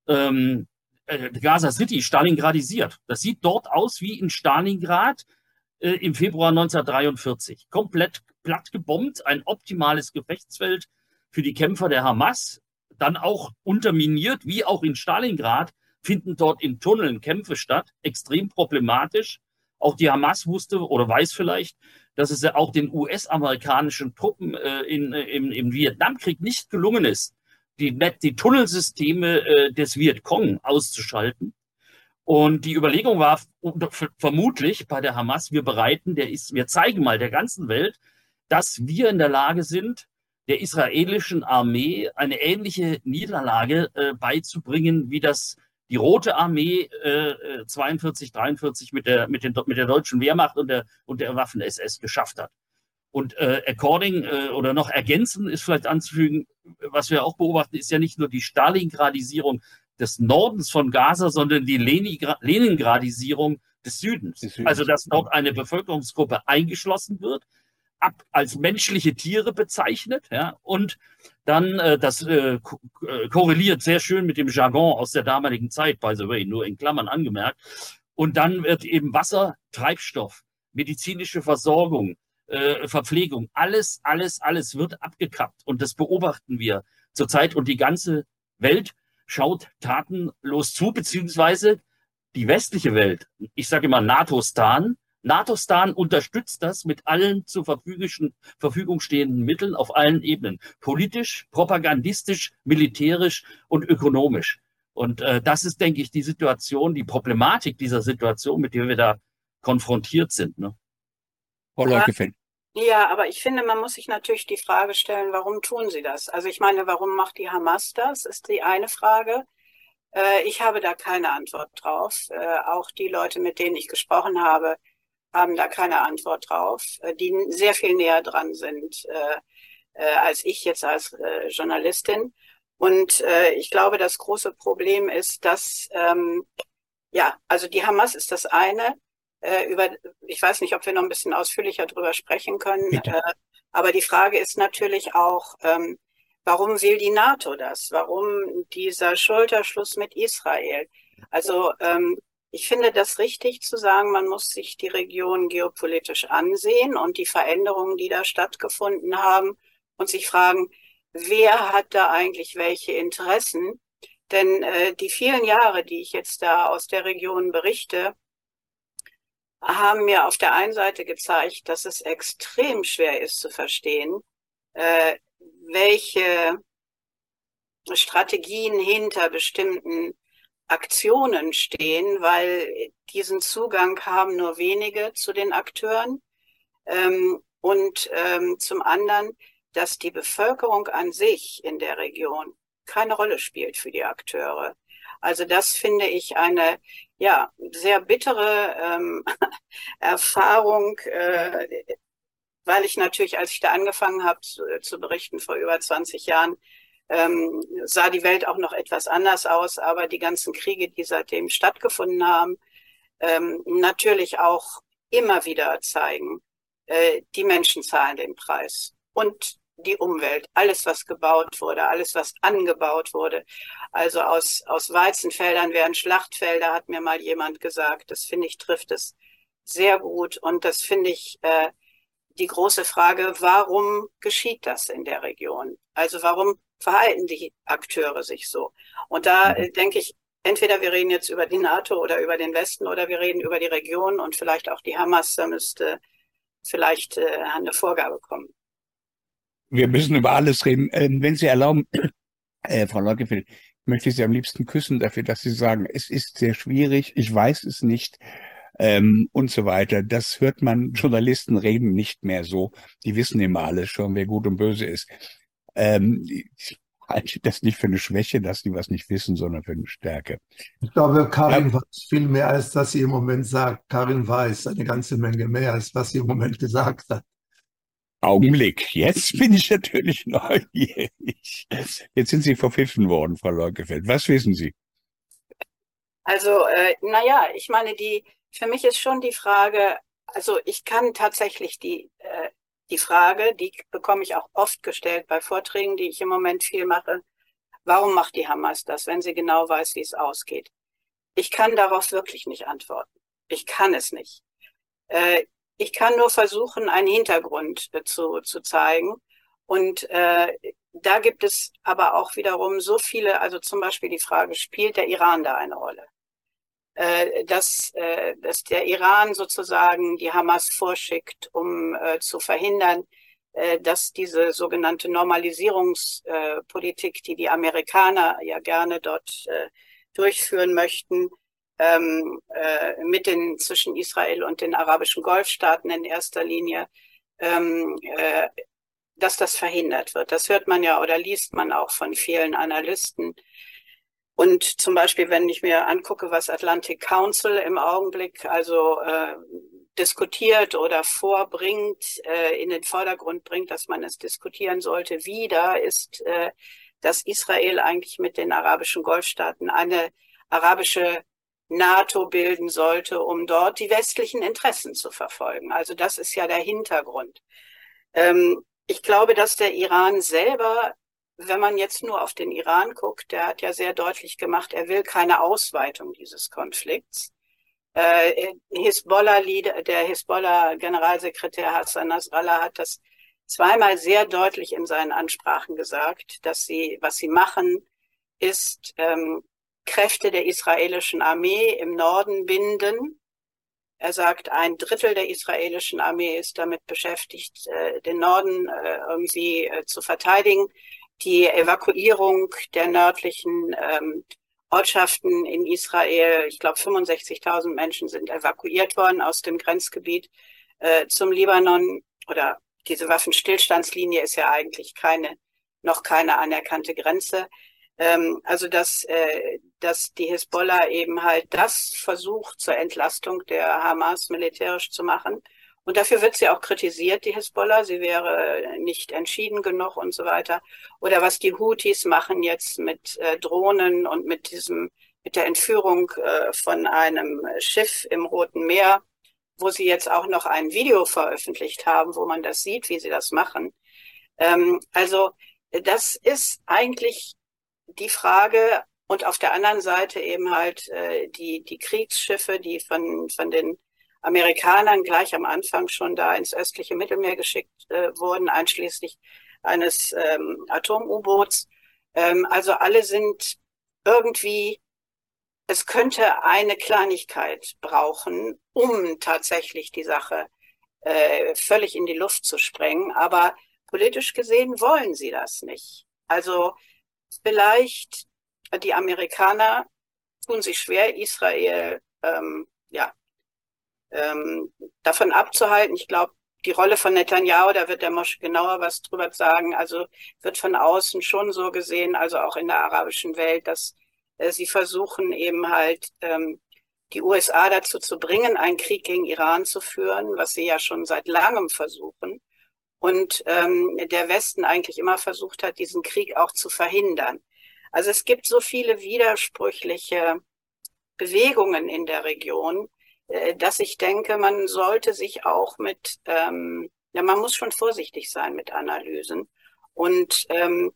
ähm, äh, Gaza City stalingradisiert. Das sieht dort aus wie in Stalingrad äh, im Februar 1943. Komplett platt gebombt, ein optimales Gefechtsfeld für die Kämpfer der Hamas. Dann auch unterminiert, wie auch in Stalingrad, finden dort in Tunneln Kämpfe statt. Extrem problematisch. Auch die Hamas wusste oder weiß vielleicht, dass es ja auch den US-amerikanischen Truppen äh, in, äh, im, im Vietnamkrieg nicht gelungen ist, die, die Tunnelsysteme äh, des Vietcong auszuschalten. Und die Überlegung war vermutlich bei der Hamas, wir bereiten, der ist, wir zeigen mal der ganzen Welt, dass wir in der Lage sind, der israelischen Armee eine ähnliche Niederlage äh, beizubringen, wie das die Rote Armee äh, 42, 43 mit der, mit, den, mit der deutschen Wehrmacht und der, und der Waffen-SS geschafft hat. Und äh, according äh, oder noch ergänzen ist vielleicht anzufügen, was wir auch beobachten, ist ja nicht nur die Stalingradisierung des Nordens von Gaza, sondern die Leningradisierung des Südens. Südens. Also dass dort eine Bevölkerungsgruppe eingeschlossen wird, ab als menschliche Tiere bezeichnet, ja, und dann äh, das äh, äh, korreliert sehr schön mit dem Jargon aus der damaligen Zeit, by the way, nur in Klammern angemerkt. Und dann wird eben Wasser, Treibstoff, medizinische Versorgung, äh, Verpflegung, alles, alles, alles wird abgekappt. Und das beobachten wir zurzeit. Und die ganze Welt schaut tatenlos zu, beziehungsweise die westliche Welt, ich sage immer NATO-Stan, NATO-Stan unterstützt das mit allen zur Verfügung stehenden Mitteln auf allen Ebenen. Politisch, propagandistisch, militärisch und ökonomisch. Und äh, das ist, denke ich, die Situation, die Problematik dieser Situation, mit der wir da konfrontiert sind. Ne? Ja, ja, aber ich finde, man muss sich natürlich die Frage stellen, warum tun sie das? Also ich meine, warum macht die Hamas das? Ist die eine Frage. Äh, ich habe da keine Antwort drauf. Äh, auch die Leute, mit denen ich gesprochen habe, haben da keine Antwort drauf, äh, die sehr viel näher dran sind äh, äh, als ich jetzt als äh, Journalistin. Und äh, ich glaube, das große Problem ist, dass, ähm, ja, also die Hamas ist das eine. Äh, über, ich weiß nicht, ob wir noch ein bisschen ausführlicher drüber sprechen können. Äh, aber die Frage ist natürlich auch, ähm, warum will die NATO das? Warum dieser Schulterschluss mit Israel? Also ähm, ich finde das richtig zu sagen, man muss sich die Region geopolitisch ansehen und die Veränderungen, die da stattgefunden haben und sich fragen, wer hat da eigentlich welche Interessen? Denn äh, die vielen Jahre, die ich jetzt da aus der Region berichte, haben mir auf der einen Seite gezeigt, dass es extrem schwer ist zu verstehen, äh, welche Strategien hinter bestimmten Aktionen stehen, weil diesen Zugang haben nur wenige zu den Akteuren. Ähm, und ähm, zum anderen, dass die Bevölkerung an sich in der Region keine Rolle spielt für die Akteure. Also das finde ich eine ja sehr bittere ähm, Erfahrung, äh, weil ich natürlich, als ich da angefangen habe zu, zu berichten vor über 20 Jahren, ähm, sah die Welt auch noch etwas anders aus, aber die ganzen Kriege, die seitdem stattgefunden haben, ähm, natürlich auch immer wieder zeigen, äh, die Menschen zahlen den Preis. Und die Umwelt, alles, was gebaut wurde, alles, was angebaut wurde. Also aus, aus Weizenfeldern werden Schlachtfelder, hat mir mal jemand gesagt. Das finde ich, trifft es sehr gut. Und das finde ich äh, die große Frage, warum geschieht das in der Region? Also warum verhalten die Akteure sich so? Und da mhm. äh, denke ich, entweder wir reden jetzt über die NATO oder über den Westen oder wir reden über die Region und vielleicht auch die Hamas, da müsste vielleicht äh, eine Vorgabe kommen. Wir müssen über alles reden. Ähm, wenn Sie erlauben, äh, Frau Leukefeld, möchte ich Sie am liebsten küssen dafür, dass Sie sagen, es ist sehr schwierig, ich weiß es nicht ähm, und so weiter. Das hört man, Journalisten reden nicht mehr so. Die wissen immer alles schon, wer gut und böse ist. Ähm, ich halte das nicht für eine Schwäche, dass die was nicht wissen, sondern für eine Stärke. Ich glaube, Karin ja. weiß viel mehr, als dass sie im Moment sagt. Karin weiß eine ganze Menge mehr, als was sie im Moment gesagt hat. Augenblick, jetzt bin ich natürlich neugierig. Jetzt sind Sie verpfiffen worden, Frau Leukefeld. Was wissen Sie? Also, äh, naja, ich meine, die, für mich ist schon die Frage, also ich kann tatsächlich die, äh, die Frage, die bekomme ich auch oft gestellt bei Vorträgen, die ich im Moment viel mache. Warum macht die Hamas das, wenn sie genau weiß, wie es ausgeht? Ich kann darauf wirklich nicht antworten. Ich kann es nicht. Äh, ich kann nur versuchen, einen Hintergrund äh, zu, zu zeigen. Und äh, da gibt es aber auch wiederum so viele, also zum Beispiel die Frage, spielt der Iran da eine Rolle? Äh, dass, äh, dass der Iran sozusagen die Hamas vorschickt, um äh, zu verhindern, dass diese sogenannte Normalisierungspolitik, die die Amerikaner ja gerne dort durchführen möchten, ähm, äh, mit den zwischen Israel und den arabischen Golfstaaten in erster Linie, ähm, äh, dass das verhindert wird. Das hört man ja oder liest man auch von vielen Analysten, und zum Beispiel, wenn ich mir angucke, was Atlantic Council im Augenblick also äh, diskutiert oder vorbringt, äh, in den Vordergrund bringt, dass man es diskutieren sollte, wieder ist, äh, dass Israel eigentlich mit den arabischen Golfstaaten eine arabische NATO bilden sollte, um dort die westlichen Interessen zu verfolgen. Also das ist ja der Hintergrund. Ähm, ich glaube, dass der Iran selber wenn man jetzt nur auf den Iran guckt, der hat ja sehr deutlich gemacht, er will keine Ausweitung dieses Konflikts. Äh, Hisbollah, der Hisbollah-Generalsekretär Hassan Nasrallah hat das zweimal sehr deutlich in seinen Ansprachen gesagt, dass sie, was sie machen, ist ähm, Kräfte der israelischen Armee im Norden binden. Er sagt, ein Drittel der israelischen Armee ist damit beschäftigt, äh, den Norden äh, irgendwie äh, zu verteidigen die Evakuierung der nördlichen ähm, Ortschaften in Israel. Ich glaube, 65.000 Menschen sind evakuiert worden aus dem Grenzgebiet äh, zum Libanon. Oder diese Waffenstillstandslinie ist ja eigentlich keine, noch keine anerkannte Grenze. Ähm, also dass, äh, dass die Hisbollah eben halt das versucht zur Entlastung der Hamas militärisch zu machen und dafür wird sie auch kritisiert, die Hisbollah. Sie wäre nicht entschieden genug und so weiter. Oder was die Houthis machen jetzt mit äh, Drohnen und mit diesem, mit der Entführung äh, von einem Schiff im Roten Meer, wo sie jetzt auch noch ein Video veröffentlicht haben, wo man das sieht, wie sie das machen. Ähm, also das ist eigentlich die Frage, und auf der anderen Seite eben halt äh, die, die Kriegsschiffe, die von, von den Amerikanern gleich am Anfang schon da ins östliche Mittelmeer geschickt äh, wurden, einschließlich eines ähm, Atom-U-Boots. Ähm, also alle sind irgendwie, es könnte eine Kleinigkeit brauchen, um tatsächlich die Sache äh, völlig in die Luft zu sprengen. Aber politisch gesehen wollen sie das nicht. Also vielleicht die Amerikaner tun sich schwer, Israel ähm, ja, ähm, davon abzuhalten. Ich glaube, die Rolle von Netanyahu, da wird der Mosch genauer was drüber sagen, also wird von außen schon so gesehen, also auch in der arabischen Welt, dass äh, sie versuchen eben halt ähm, die USA dazu zu bringen, einen Krieg gegen Iran zu führen, was sie ja schon seit langem versuchen. Und ähm, der Westen eigentlich immer versucht hat, diesen Krieg auch zu verhindern. Also es gibt so viele widersprüchliche Bewegungen in der Region, dass ich denke, man sollte sich auch mit, ähm, ja, man muss schon vorsichtig sein mit Analysen. Und ähm,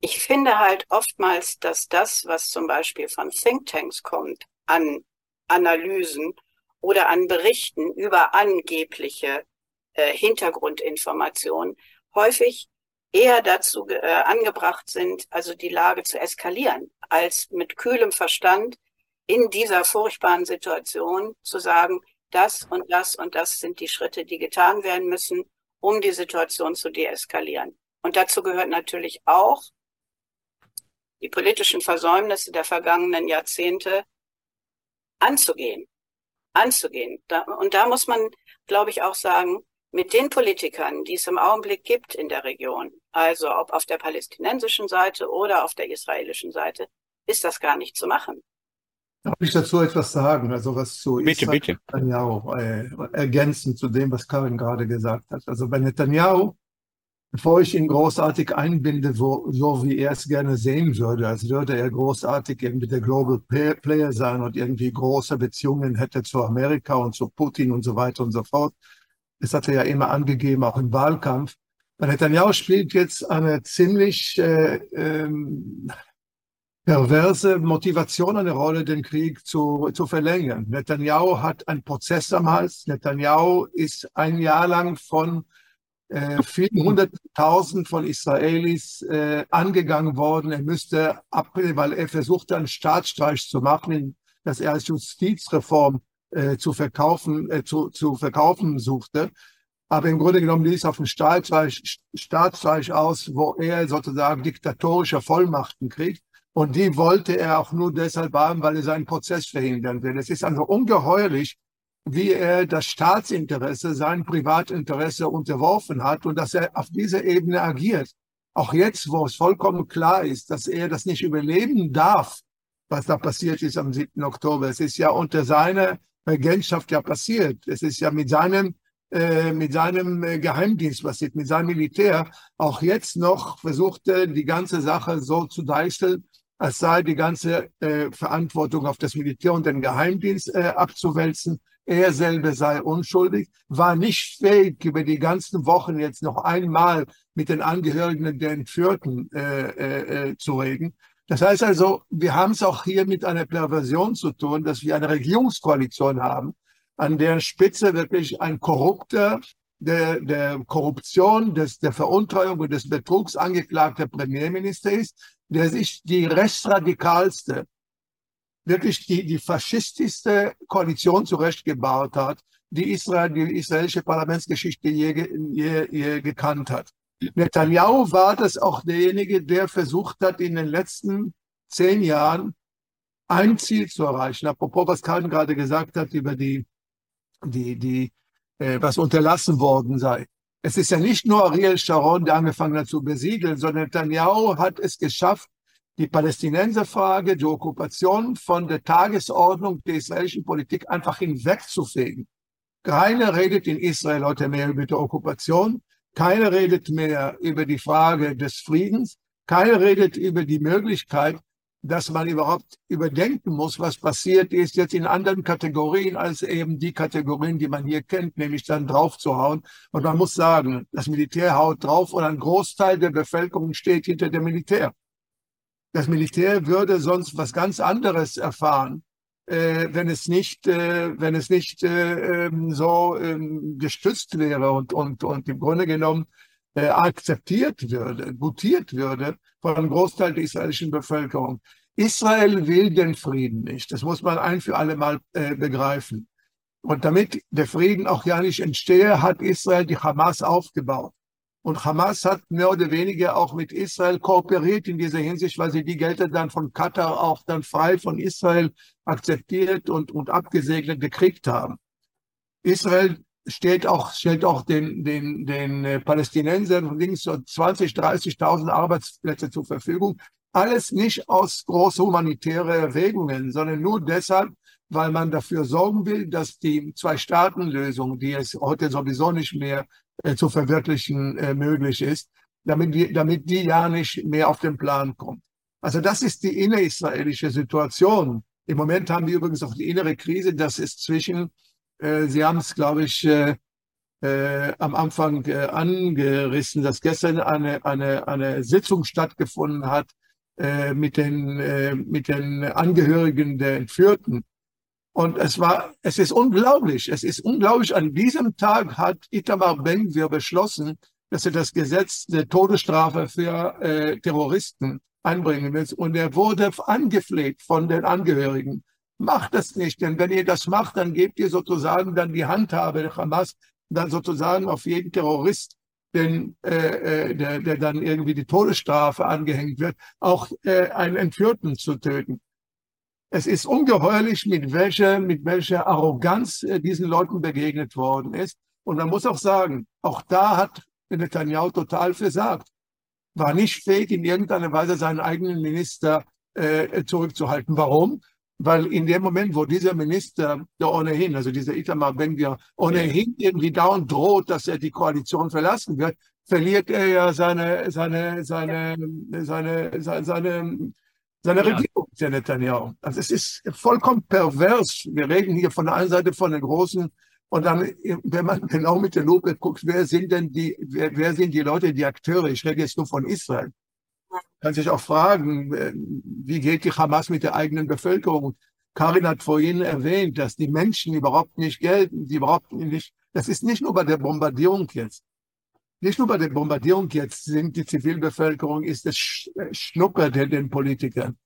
ich finde halt oftmals, dass das, was zum Beispiel von Thinktanks kommt, an Analysen oder an Berichten über angebliche äh, Hintergrundinformationen, häufig eher dazu äh, angebracht sind, also die Lage zu eskalieren, als mit kühlem Verstand in dieser furchtbaren Situation zu sagen, das und das und das sind die Schritte, die getan werden müssen, um die Situation zu deeskalieren. Und dazu gehört natürlich auch die politischen Versäumnisse der vergangenen Jahrzehnte anzugehen, anzugehen. und da muss man, glaube ich, auch sagen, mit den Politikern, die es im Augenblick gibt in der Region, also ob auf der palästinensischen Seite oder auf der israelischen Seite, ist das gar nicht zu machen. Darf ich dazu etwas sagen? Also was zu bitte, Israel bitte. Netanyahu äh, ergänzend zu dem, was Karin gerade gesagt hat. Also bei Netanyahu, bevor ich ihn großartig einbinde, wo, so wie er es gerne sehen würde, als würde er großartig irgendwie der Global Player sein und irgendwie große Beziehungen hätte zu Amerika und zu Putin und so weiter und so fort. Das hat er ja immer angegeben, auch im Wahlkampf. Bei Netanyahu spielt jetzt eine ziemlich äh, ähm, perverse Motivation eine Rolle, den Krieg zu, zu verlängern. Netanyahu hat einen Prozess am Hals. Netanyahu ist ein Jahr lang von äh, vielen hunderttausend von Israelis äh, angegangen worden. Er müsste ab, weil er versuchte, einen Staatsstreich zu machen, dass er als Justizreform äh, zu verkaufen, äh, zu, zu verkaufen suchte. Aber im Grunde genommen ließ auf einen Staatsstreich, Staatsstreich aus, wo er sozusagen diktatorische Vollmachten kriegt. Und die wollte er auch nur deshalb haben, weil er seinen Prozess verhindern will. Es ist also ungeheuerlich, wie er das Staatsinteresse, sein Privatinteresse unterworfen hat und dass er auf dieser Ebene agiert. Auch jetzt, wo es vollkommen klar ist, dass er das nicht überleben darf, was da passiert ist am 7. Oktober. Es ist ja unter seiner Regentschaft ja passiert. Es ist ja mit seinem äh, mit seinem äh, Geheimdienst passiert, mit seinem Militär, auch jetzt noch versuchte, die ganze Sache so zu deichseln, als sei die ganze äh, Verantwortung auf das Militär und den Geheimdienst äh, abzuwälzen. Er selber sei unschuldig, war nicht fähig, über die ganzen Wochen jetzt noch einmal mit den Angehörigen der Entführten äh, äh, äh, zu reden. Das heißt also, wir haben es auch hier mit einer Perversion zu tun, dass wir eine Regierungskoalition haben, an deren Spitze wirklich ein korrupter, der, der Korruption, des, der Veruntreuung und des Betrugs angeklagter Premierminister ist, der sich die rechtsradikalste, wirklich die, die faschistischste Koalition zurechtgebaut hat, die Israel, die israelische Parlamentsgeschichte je, je, je gekannt hat. Netanyahu war das auch derjenige, der versucht hat, in den letzten zehn Jahren ein Ziel zu erreichen. Apropos, was Karin gerade gesagt hat über die, die, die, äh, was unterlassen worden sei. Es ist ja nicht nur Ariel Sharon, der angefangen hat zu besiedeln, sondern Netanyahu hat es geschafft, die Palästinenserfrage, die Okkupation von der Tagesordnung der israelischen Politik einfach hinwegzufegen. Keiner redet in Israel heute mehr über die Okkupation. Keiner redet mehr über die Frage des Friedens. Keiner redet über die Möglichkeit, dass man überhaupt überdenken muss, was passiert ist jetzt in anderen Kategorien als eben die Kategorien, die man hier kennt, nämlich dann draufzuhauen. Und man muss sagen, das Militär haut drauf und ein Großteil der Bevölkerung steht hinter dem Militär. Das Militär würde sonst was ganz anderes erfahren, äh, wenn es nicht, äh, wenn es nicht äh, ähm, so ähm, gestützt wäre und, und, und im Grunde genommen äh, akzeptiert würde, gutiert würde von einem Großteil der israelischen Bevölkerung. Israel will den Frieden nicht. Das muss man ein für alle Mal äh, begreifen. Und damit der Frieden auch ja nicht entstehe, hat Israel die Hamas aufgebaut. Und Hamas hat mehr oder weniger auch mit Israel kooperiert in dieser Hinsicht, weil sie die Gelder dann von Katar auch dann frei von Israel akzeptiert und, und abgesegnet gekriegt haben. Israel steht auch, stellt auch den, den, den äh, Palästinensern links so 20, 30.000 Arbeitsplätze zur Verfügung. Alles nicht aus groß humanitäre Erwägungen, sondern nur deshalb, weil man dafür sorgen will, dass die Zwei-Staaten-Lösung, die es heute sowieso nicht mehr äh, zu verwirklichen äh, möglich ist, damit die, damit die ja nicht mehr auf den Plan kommt. Also das ist die innerisraelische Situation. Im Moment haben wir übrigens auch die innere Krise, das ist zwischen, Sie haben es, glaube ich, äh, äh, am Anfang äh, angerissen, dass gestern eine, eine, eine Sitzung stattgefunden hat äh, mit, den, äh, mit den Angehörigen der Entführten. Und es war, es ist unglaublich, es ist unglaublich, an diesem Tag hat Itamar Ben-Gvir beschlossen, dass er das Gesetz der Todesstrafe für äh, Terroristen einbringen will. Und er wurde angefleht von den Angehörigen. Macht das nicht, denn wenn ihr das macht, dann gebt ihr sozusagen dann die Handhabe der Hamas dann sozusagen auf jeden Terrorist, den, äh, äh, der, der dann irgendwie die Todesstrafe angehängt wird, auch äh, einen Entführten zu töten. Es ist ungeheuerlich, mit welcher, mit welcher Arroganz äh, diesen Leuten begegnet worden ist. Und man muss auch sagen, auch da hat Netanyahu total versagt. War nicht fähig, in irgendeiner Weise seinen eigenen Minister äh, zurückzuhalten. Warum? Weil in dem Moment, wo dieser Minister, der ohnehin, also dieser Itamar Ben-Gvir, ohnehin irgendwie dauernd droht, dass er die Koalition verlassen wird, verliert er ja seine, seine, seine, seine, seine, seine, seine ja. Regierung, der Netanyahu. Also es ist vollkommen pervers. Wir reden hier von der einen Seite von den großen und dann, wenn man genau mit der Lupe guckt, wer sind denn die, wer, wer sind die Leute, die Akteure? Ich rede jetzt nur von Israel kann sich auch fragen, äh, wie geht die Hamas mit der eigenen Bevölkerung? Karin hat vorhin erwähnt, dass die Menschen überhaupt nicht gelten, die überhaupt nicht, das ist nicht nur bei der Bombardierung jetzt. Nicht nur bei der Bombardierung jetzt sind die Zivilbevölkerung, ist es äh, schnuppert den Politikern.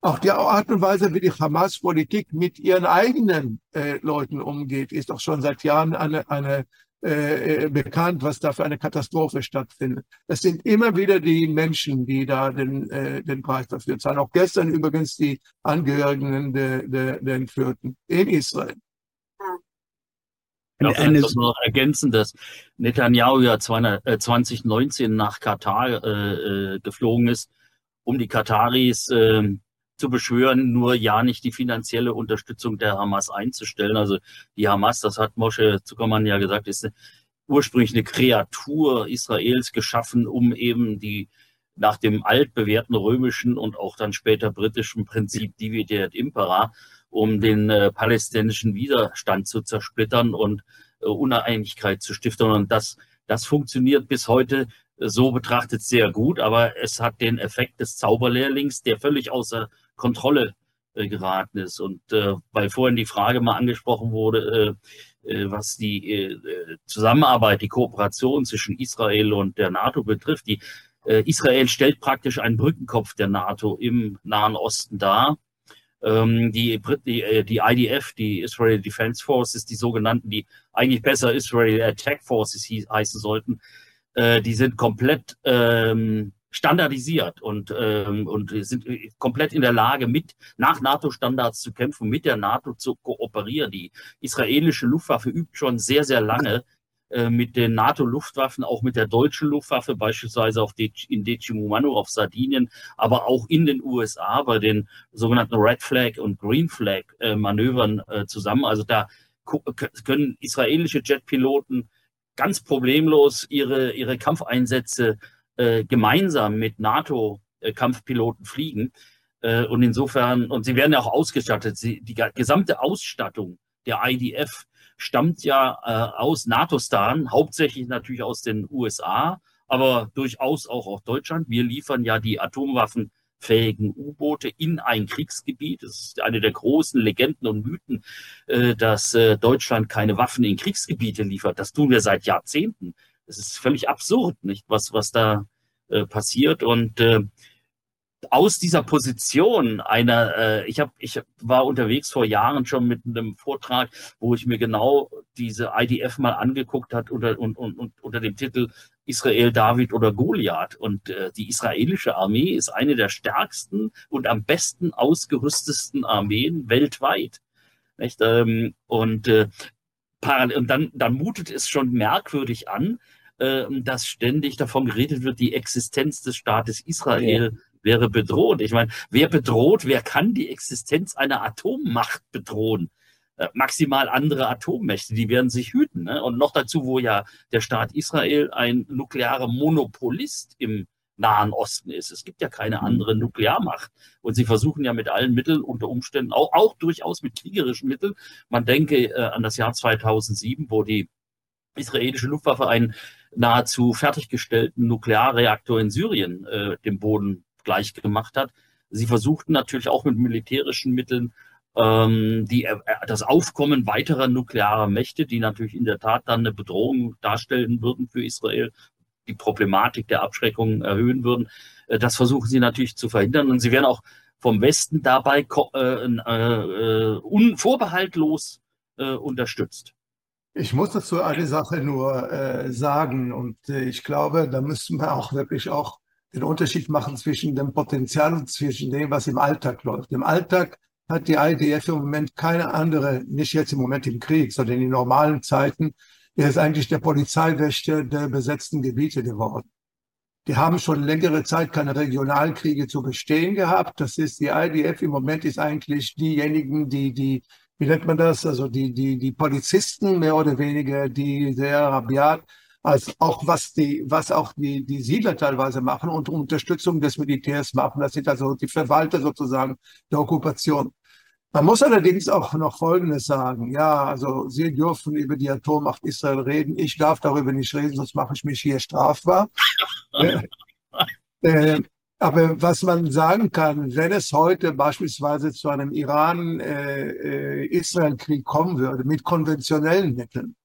Auch die Art und Weise, wie die Hamas-Politik mit ihren eigenen äh, Leuten umgeht, ist auch schon seit Jahren eine, eine äh, äh, bekannt, was da für eine Katastrophe stattfindet. Es sind immer wieder die Menschen, die da den, äh, den Preis dafür zahlen. Auch gestern übrigens die Angehörigen der, der, der Entführten in Israel. Ich darf das noch ergänzen, dass Netanyahu ja 2019 nach Katar äh, äh, geflogen ist, um die Kataris äh, zu beschwören, nur ja nicht die finanzielle Unterstützung der Hamas einzustellen. Also die Hamas, das hat Mosche Zuckermann ja gesagt, ist ursprünglich eine Kreatur Israels geschaffen, um eben die nach dem altbewährten römischen und auch dann später britischen Prinzip Divide Impera, um den äh, palästinensischen Widerstand zu zersplittern und äh, Uneinigkeit zu stiften. Und das, das funktioniert bis heute so betrachtet sehr gut, aber es hat den Effekt des Zauberlehrlings, der völlig außer Kontrolle äh, geraten ist. Und äh, weil vorhin die Frage mal angesprochen wurde, äh, äh was die äh, Zusammenarbeit, die Kooperation zwischen Israel und der NATO betrifft, die Israel stellt praktisch einen Brückenkopf der NATO im Nahen Osten dar. Ähm, die, die, die IDF, die Israel Defense Forces, die sogenannten, die eigentlich besser Israel Attack Forces heißen sollten, die sind komplett ähm, standardisiert und, ähm, und sind komplett in der Lage, mit nach NATO-Standards zu kämpfen, mit der NATO zu kooperieren. Die israelische Luftwaffe übt schon sehr, sehr lange äh, mit den NATO-Luftwaffen, auch mit der deutschen Luftwaffe, beispielsweise auf De in Decimumano auf Sardinien, aber auch in den USA bei den sogenannten Red Flag und Green Flag äh, Manövern äh, zusammen. Also da können israelische Jetpiloten ganz problemlos ihre, ihre Kampfeinsätze äh, gemeinsam mit NATO-Kampfpiloten fliegen. Äh, und insofern, und sie werden ja auch ausgestattet, sie, die gesamte Ausstattung der IDF stammt ja äh, aus NATO-Staaten, hauptsächlich natürlich aus den USA, aber durchaus auch aus Deutschland. Wir liefern ja die atomwaffenfähigen U-Boote in ein Kriegsgebiet. Das ist eine der großen Legenden und Mythen, äh, dass äh, Deutschland keine Waffen in Kriegsgebiete liefert. Das tun wir seit Jahrzehnten. Das ist völlig absurd, nicht, was, was da äh, passiert. Und äh, aus dieser Position einer, äh, ich, hab, ich war unterwegs vor Jahren schon mit einem Vortrag, wo ich mir genau diese IDF mal angeguckt hat unter, und, und, und unter dem Titel Israel, David oder Goliath. Und äh, die israelische Armee ist eine der stärksten und am besten ausgerüstesten Armeen weltweit. Nicht? Ähm, und äh, und dann, dann mutet es schon merkwürdig an, äh, dass ständig davon geredet wird, die Existenz des Staates Israel ja. wäre bedroht. Ich meine, wer bedroht, wer kann die Existenz einer Atommacht bedrohen? Äh, maximal andere Atommächte, die werden sich hüten. Ne? Und noch dazu, wo ja der Staat Israel ein nuklearer Monopolist im Nahen Osten ist. Es gibt ja keine Mhm. andere Nuklearmacht. Und sie versuchen ja mit allen Mitteln, unter Umständen, auch, auch durchaus mit kriegerischen Mitteln. Man denke äh, an das Jahr 2007, wo die israelische Luftwaffe einen nahezu fertiggestellten Nuklearreaktor in Syrien äh, dem Boden gleich gemacht hat. Sie versuchten natürlich auch mit militärischen Mitteln ähm, die, äh, das Aufkommen weiterer nuklearer Mächte, die natürlich in der Tat dann eine Bedrohung darstellen würden für Israel, die Problematik der Abschreckung erhöhen würden. Äh, das versuchen sie natürlich zu verhindern. Und sie werden auch vom Westen dabei äh, äh, unvorbehaltlos unterstützt. Ich muss dazu eine Sache nur äh, sagen und äh, ich glaube, da müssen wir auch wirklich auch den Unterschied machen zwischen dem Potenzial und zwischen dem, was im Alltag läuft. Im Alltag hat die IDF im Moment keine andere, nicht jetzt im Moment im Krieg, sondern in normalen Zeiten, er ist eigentlich der Polizeiwächter der besetzten Gebiete geworden. Die haben schon längere Zeit keine Regionalkriege zu bestehen gehabt. Das ist die IDF im Moment ist eigentlich diejenigen, die die wie nennt man das? Also die, die, die Polizisten mehr oder weniger, die sehr rabiat, als auch was die, was auch die, die Siedler teilweise machen und Unterstützung des Militärs machen. Das sind also die Verwalter sozusagen der Okkupation. Man muss allerdings auch noch Folgendes sagen. Ja, also Sie dürfen über die Atommacht Israel reden. Ich darf darüber nicht reden, sonst mache ich mich hier strafbar. äh, äh, aber was man sagen kann, wenn es heute beispielsweise zu einem Iran-Israel-Krieg äh, kommen würde mit konventionellen Mitteln,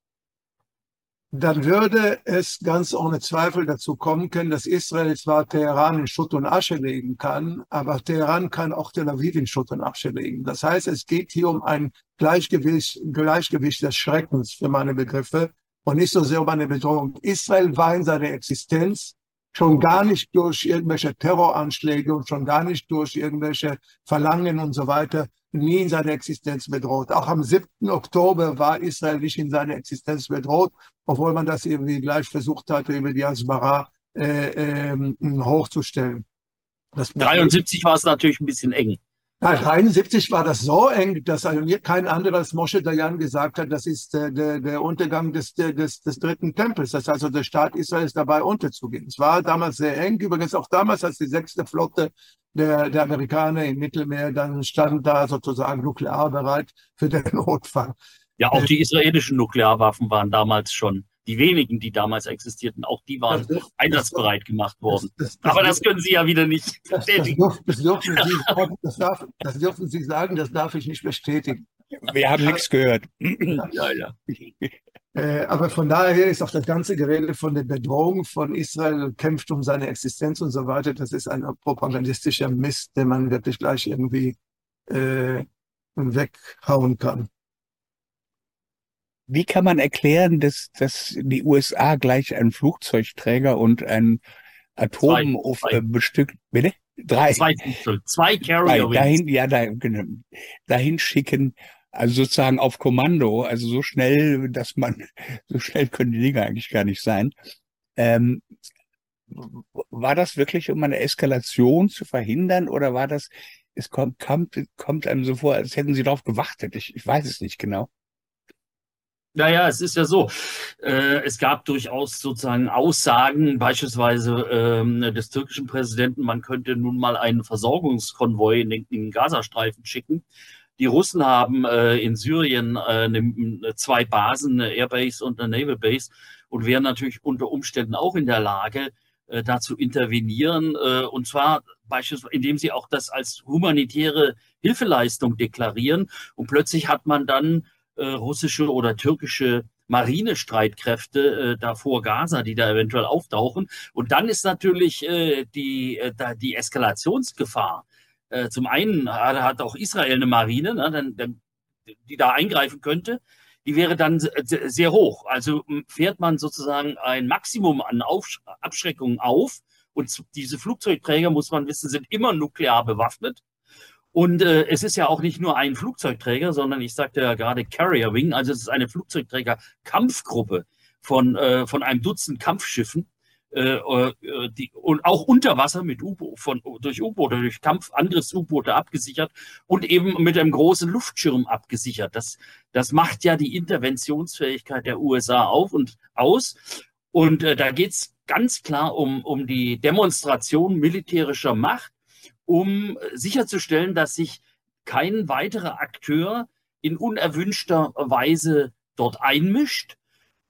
dann würde es ganz ohne Zweifel dazu kommen können, dass Israel zwar Teheran in Schutt und Asche legen kann, aber Teheran kann auch Tel Aviv in Schutt und Asche legen. Das heißt, es geht hier um ein Gleichgewicht, Gleichgewicht des Schreckens für meine Begriffe und nicht so sehr um eine Bedrohung. Israel war in seiner Existenz schon gar nicht durch irgendwelche Terroranschläge und schon gar nicht durch irgendwelche Verlangen und so weiter nie in seiner Existenz bedroht. Auch am 7. Oktober war Israel nicht in seiner Existenz bedroht, obwohl man das irgendwie gleich versucht hatte, über die Asmara äh, äh, hochzustellen. Das 73 war es natürlich ein bisschen eng. Ja, 73 war das so eng, dass also kein anderer als Moshe Dayan gesagt hat, das ist äh, der, der Untergang des, des, des dritten Tempels. Das heißt also, der Staat Israel ist dabei unterzugehen. Es war damals sehr eng, übrigens auch damals, als die sechste Flotte der, der Amerikaner im Mittelmeer dann stand da sozusagen nuklearbereit für den Notfall. Ja, auch die israelischen Nuklearwaffen waren damals schon die wenigen, die damals existierten, auch die waren das, einsatzbereit gemacht worden. Das, das, Aber das können Sie ja wieder nicht bestätigen. Das, dürfen Sie, das, darf, das dürfen Sie sagen, das darf ich nicht bestätigen. Wir haben nichts gehört. Ja, ja. Äh, aber von daher ist auch das ganze Gerede von der Bedrohung von Israel kämpft um seine Existenz und so weiter. Das ist ein propagandistischer Mist, den man wirklich gleich irgendwie äh, weghauen kann. Wie kann man erklären, dass, dass die USA gleich einen Flugzeugträger und ein Atom äh, bestückt, bitte? Drei. Zwei, zwei Carrier dahin, ja, da, genau, dahin schicken, also sozusagen auf Kommando, also so schnell, dass man, so schnell können die Dinge eigentlich gar nicht sein. Ähm, war das wirklich, um eine Eskalation zu verhindern oder war das, es kommt, kommt, kommt einem so vor, als hätten sie darauf gewartet? Ich, ich weiß es nicht genau. Naja, es ist ja so. Äh, es gab durchaus sozusagen Aussagen, beispielsweise ähm, des türkischen Präsidenten, man könnte nun mal einen Versorgungskonvoi in den, Gazastreifen schicken. Die Russen haben äh, in Syrien äh, ne, zwei Basen, eine Airbase und eine Naval Base und wären natürlich unter Umständen auch in der Lage, da zu intervenieren. Und zwar beispielsweise, indem sie auch das als humanitäre Hilfeleistung deklarieren. Und plötzlich hat man dann russische oder türkische Marinestreitkräfte äh, da vor Gaza, die da eventuell auftauchen. Und dann ist natürlich äh, die, äh, die Eskalationsgefahr. Äh, zum einen hat, hat auch Israel eine Marine, ne, dann, dann, die da eingreifen könnte. Die wäre dann sehr hoch. Also fährt man sozusagen ein Maximum an Auf Abschreckungen auf. Und diese Flugzeugträger, muss man wissen, sind immer nuklear bewaffnet. Und äh, es ist ja auch nicht nur ein Flugzeugträger, sondern ich sagte ja gerade Carrier Wing, also es ist eine Flugzeugträger-Kampfgruppe von, äh, von einem Dutzend Kampfschiffen. Äh, die, und auch unter Wasser mit U-Boot, von, durch U-Boote, durch Kampfangriffs-U-Boote abgesichert und eben mit einem großen Luftschirm abgesichert. Das, das macht ja die Interventionsfähigkeit der USA auf und aus. Und äh, da geht's ganz klar um, um die Demonstration militärischer Macht, um sicherzustellen, dass sich kein weiterer Akteur in unerwünschter Weise dort einmischt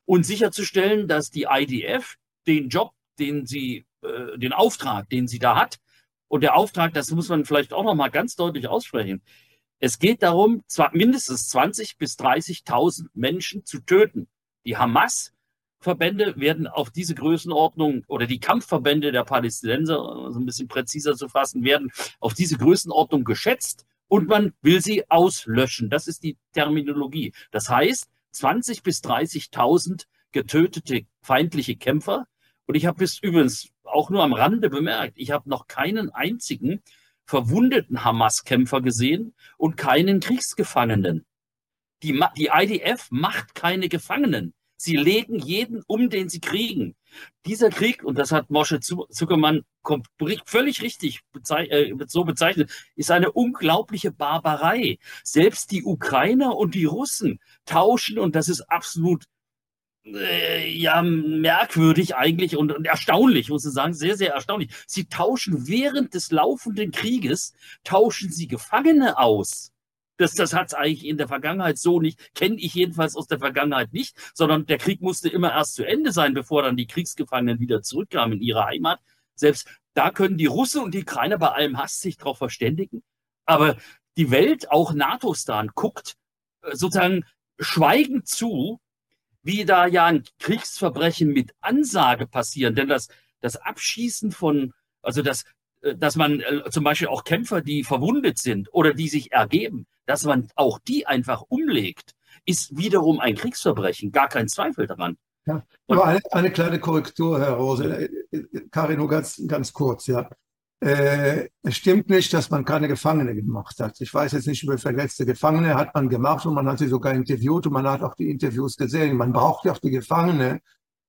und sicherzustellen, dass die IDF den Job, den sie, äh, den Auftrag, den sie da hat, und der Auftrag, das muss man vielleicht auch noch mal ganz deutlich aussprechen. Es geht darum, zwar mindestens 20 bis 30.000 Menschen zu töten. Die Hamas Verbände werden auf diese Größenordnung oder die Kampfverbände der Palästinenser, also ein bisschen präziser zu fassen, werden auf diese Größenordnung geschätzt und man will sie auslöschen. Das ist die Terminologie. Das heißt, 20 bis 30.000 getötete feindliche Kämpfer. Und ich habe es übrigens auch nur am Rande bemerkt, ich habe noch keinen einzigen verwundeten Hamas-Kämpfer gesehen und keinen Kriegsgefangenen. Die, die IDF macht keine Gefangenen. Sie legen jeden um, den sie kriegen. Dieser Krieg, und das hat Mosche Zuckermann völlig richtig äh, so bezeichnet, ist eine unglaubliche Barbarei. Selbst die Ukrainer und die Russen tauschen, und das ist absolut äh, ja merkwürdig eigentlich und, und erstaunlich, muss ich sagen, sehr, sehr erstaunlich. Sie tauschen während des laufenden Krieges, tauschen sie Gefangene aus. Das, das hat es eigentlich in der Vergangenheit so nicht, kenne ich jedenfalls aus der Vergangenheit nicht, sondern der Krieg musste immer erst zu Ende sein, bevor dann die Kriegsgefangenen wieder zurückkamen in ihre Heimat. Selbst da können die Russen und die Ukrainer bei allem Hass sich darauf verständigen. Aber die Welt, auch NATO-Stan, guckt äh, sozusagen schweigend zu, wie da ja ein Kriegsverbrechen mit Ansage passieren. Denn das, das Abschießen von, also das, äh, dass man äh, zum Beispiel auch Kämpfer, die verwundet sind oder die sich ergeben, dass man auch die einfach umlegt, ist wiederum ein Kriegsverbrechen, gar kein Zweifel daran. Ja, nur eine, eine, kleine Korrektur, Herr Rose. Karin, nur ganz, ganz kurz, ja. Äh, es stimmt nicht, dass man keine Gefangene gemacht hat. Ich weiß jetzt nicht, über verletzte Gefangene hat man gemacht und man hat sie sogar interviewt und man hat auch die Interviews gesehen. Man braucht ja auch die Gefangene,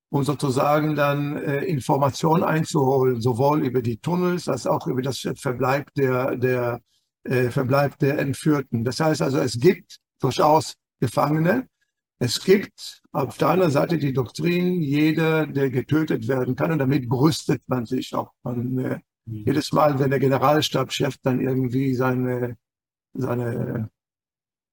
um sozusagen dann äh, Informationen einzuholen, sowohl über die Tunnels als auch über das Verbleib der, der äh, Verbleib der Entführten. Das heißt also, es gibt durchaus Gefangene. Es gibt auf der anderen Seite die Doktrin, jeder, der getötet werden kann, und damit brüstet man sich auch. Man, äh, mhm. jedes Mal, wenn der Generalstabschef dann irgendwie seine, seine,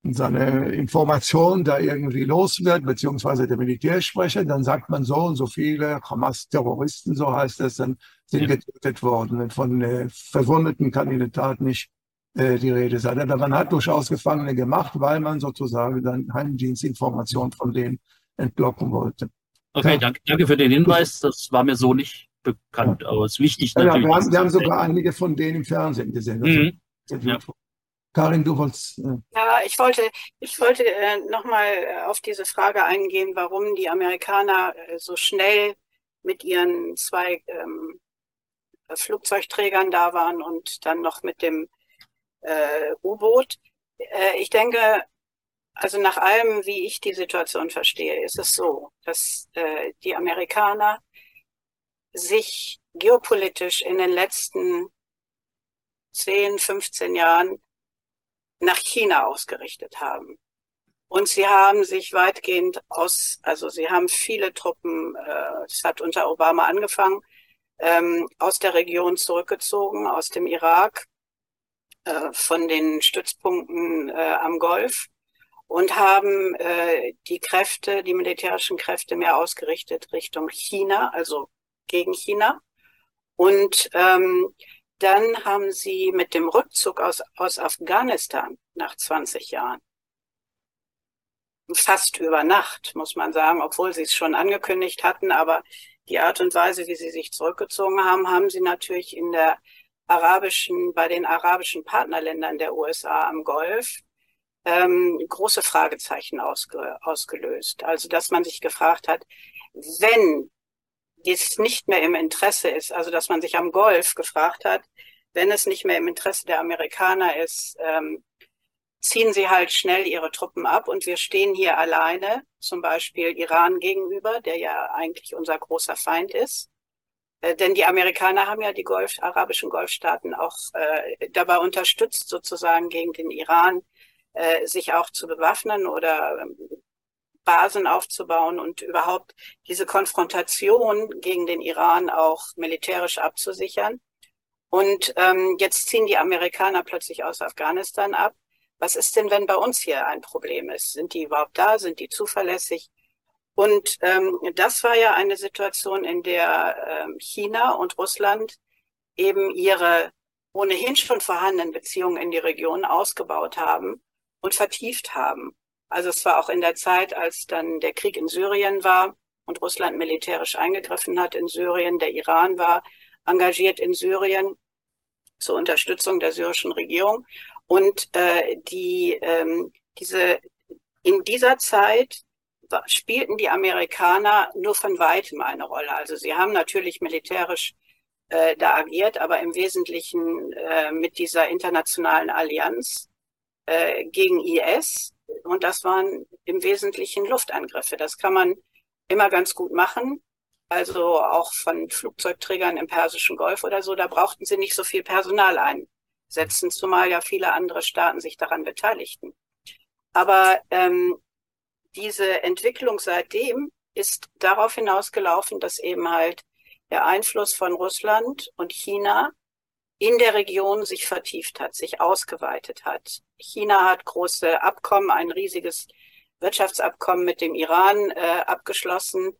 seine Information da irgendwie los wird, beziehungsweise der Militärsprecher, dann sagt man so und so viele Hamas-Terroristen, so heißt es, dann sind ja. getötet worden. Und von äh, Verwundeten kann in der Tat nicht äh, die Rede sein. Aber man hat durchaus Gefangene gemacht, weil man sozusagen dann Heimdienstinformationen von denen entlocken wollte. Okay, ja. danke, danke für den Hinweis. Das war mir so nicht bekannt, ja. aber es ist wichtig. Ja, wir, haben, wir haben sogar einige von denen im Fernsehen gesehen. Mhm. Ja. Karin, du wolltest. Äh ja, ich wollte, ich wollte äh, nochmal äh, auf diese Frage eingehen, warum die Amerikaner äh, so schnell mit ihren zwei ähm, Flugzeugträgern da waren und dann noch mit dem äh, U-Boot. Äh, ich denke, also nach allem, wie ich die Situation verstehe, ist es so, dass äh, die Amerikaner sich geopolitisch in den letzten 10, 15 Jahren nach China ausgerichtet haben. Und sie haben sich weitgehend aus, also sie haben viele Truppen, äh, es hat unter Obama angefangen, ähm, aus der Region zurückgezogen, aus dem Irak, äh, von den Stützpunkten äh, am Golf und haben äh, die Kräfte, die militärischen Kräfte mehr ausgerichtet Richtung China, also gegen China. Und ähm, dann haben sie mit dem Rückzug aus, aus Afghanistan nach 20 Jahren, fast über Nacht, muss man sagen, obwohl sie es schon angekündigt hatten, aber die Art und Weise, wie sie sich zurückgezogen haben, haben sie natürlich in der arabischen, bei den arabischen Partnerländern der USA am Golf ähm, große Fragezeichen ausge, ausgelöst. Also dass man sich gefragt hat, wenn dies nicht mehr im Interesse ist, also dass man sich am Golf gefragt hat, wenn es nicht mehr im Interesse der Amerikaner ist, ähm, ziehen sie halt schnell ihre Truppen ab und wir stehen hier alleine, zum Beispiel Iran gegenüber, der ja eigentlich unser großer Feind ist. Äh, denn die Amerikaner haben ja die Golf, arabischen Golfstaaten auch äh, dabei unterstützt, sozusagen gegen den Iran äh, sich auch zu bewaffnen oder ähm, Basen aufzubauen und überhaupt diese Konfrontation gegen den Iran auch militärisch abzusichern. Und ähm, jetzt ziehen die Amerikaner plötzlich aus Afghanistan ab. Was ist denn, wenn bei uns hier ein Problem ist? Sind die überhaupt da? Sind die zuverlässig? Und ähm, das war ja eine Situation, in der ähm, China und Russland eben ihre ohnehin schon vorhandenen Beziehungen in die Region ausgebaut haben und vertieft haben. Also es war auch in der Zeit, als dann der Krieg in Syrien war und Russland militärisch eingegriffen hat in Syrien, der Iran war engagiert in Syrien zur Unterstützung der syrischen Regierung. Und äh, die, ähm, diese, in dieser Zeit spielten die Amerikaner nur von weitem eine Rolle. Also sie haben natürlich militärisch äh, da agiert, aber im Wesentlichen äh, mit dieser internationalen Allianz äh, gegen IS. Und das waren im Wesentlichen Luftangriffe. Das kann man immer ganz gut machen. Also auch von Flugzeugträgern im Persischen Golf oder so. Da brauchten sie nicht so viel Personal einsetzen, zumal ja viele andere Staaten sich daran beteiligten. Aber ähm, diese Entwicklung seitdem ist darauf hinausgelaufen, dass eben halt der Einfluss von Russland und China in der Region sich vertieft hat, sich ausgeweitet hat. China hat große Abkommen, ein riesiges Wirtschaftsabkommen mit dem Iran äh, abgeschlossen.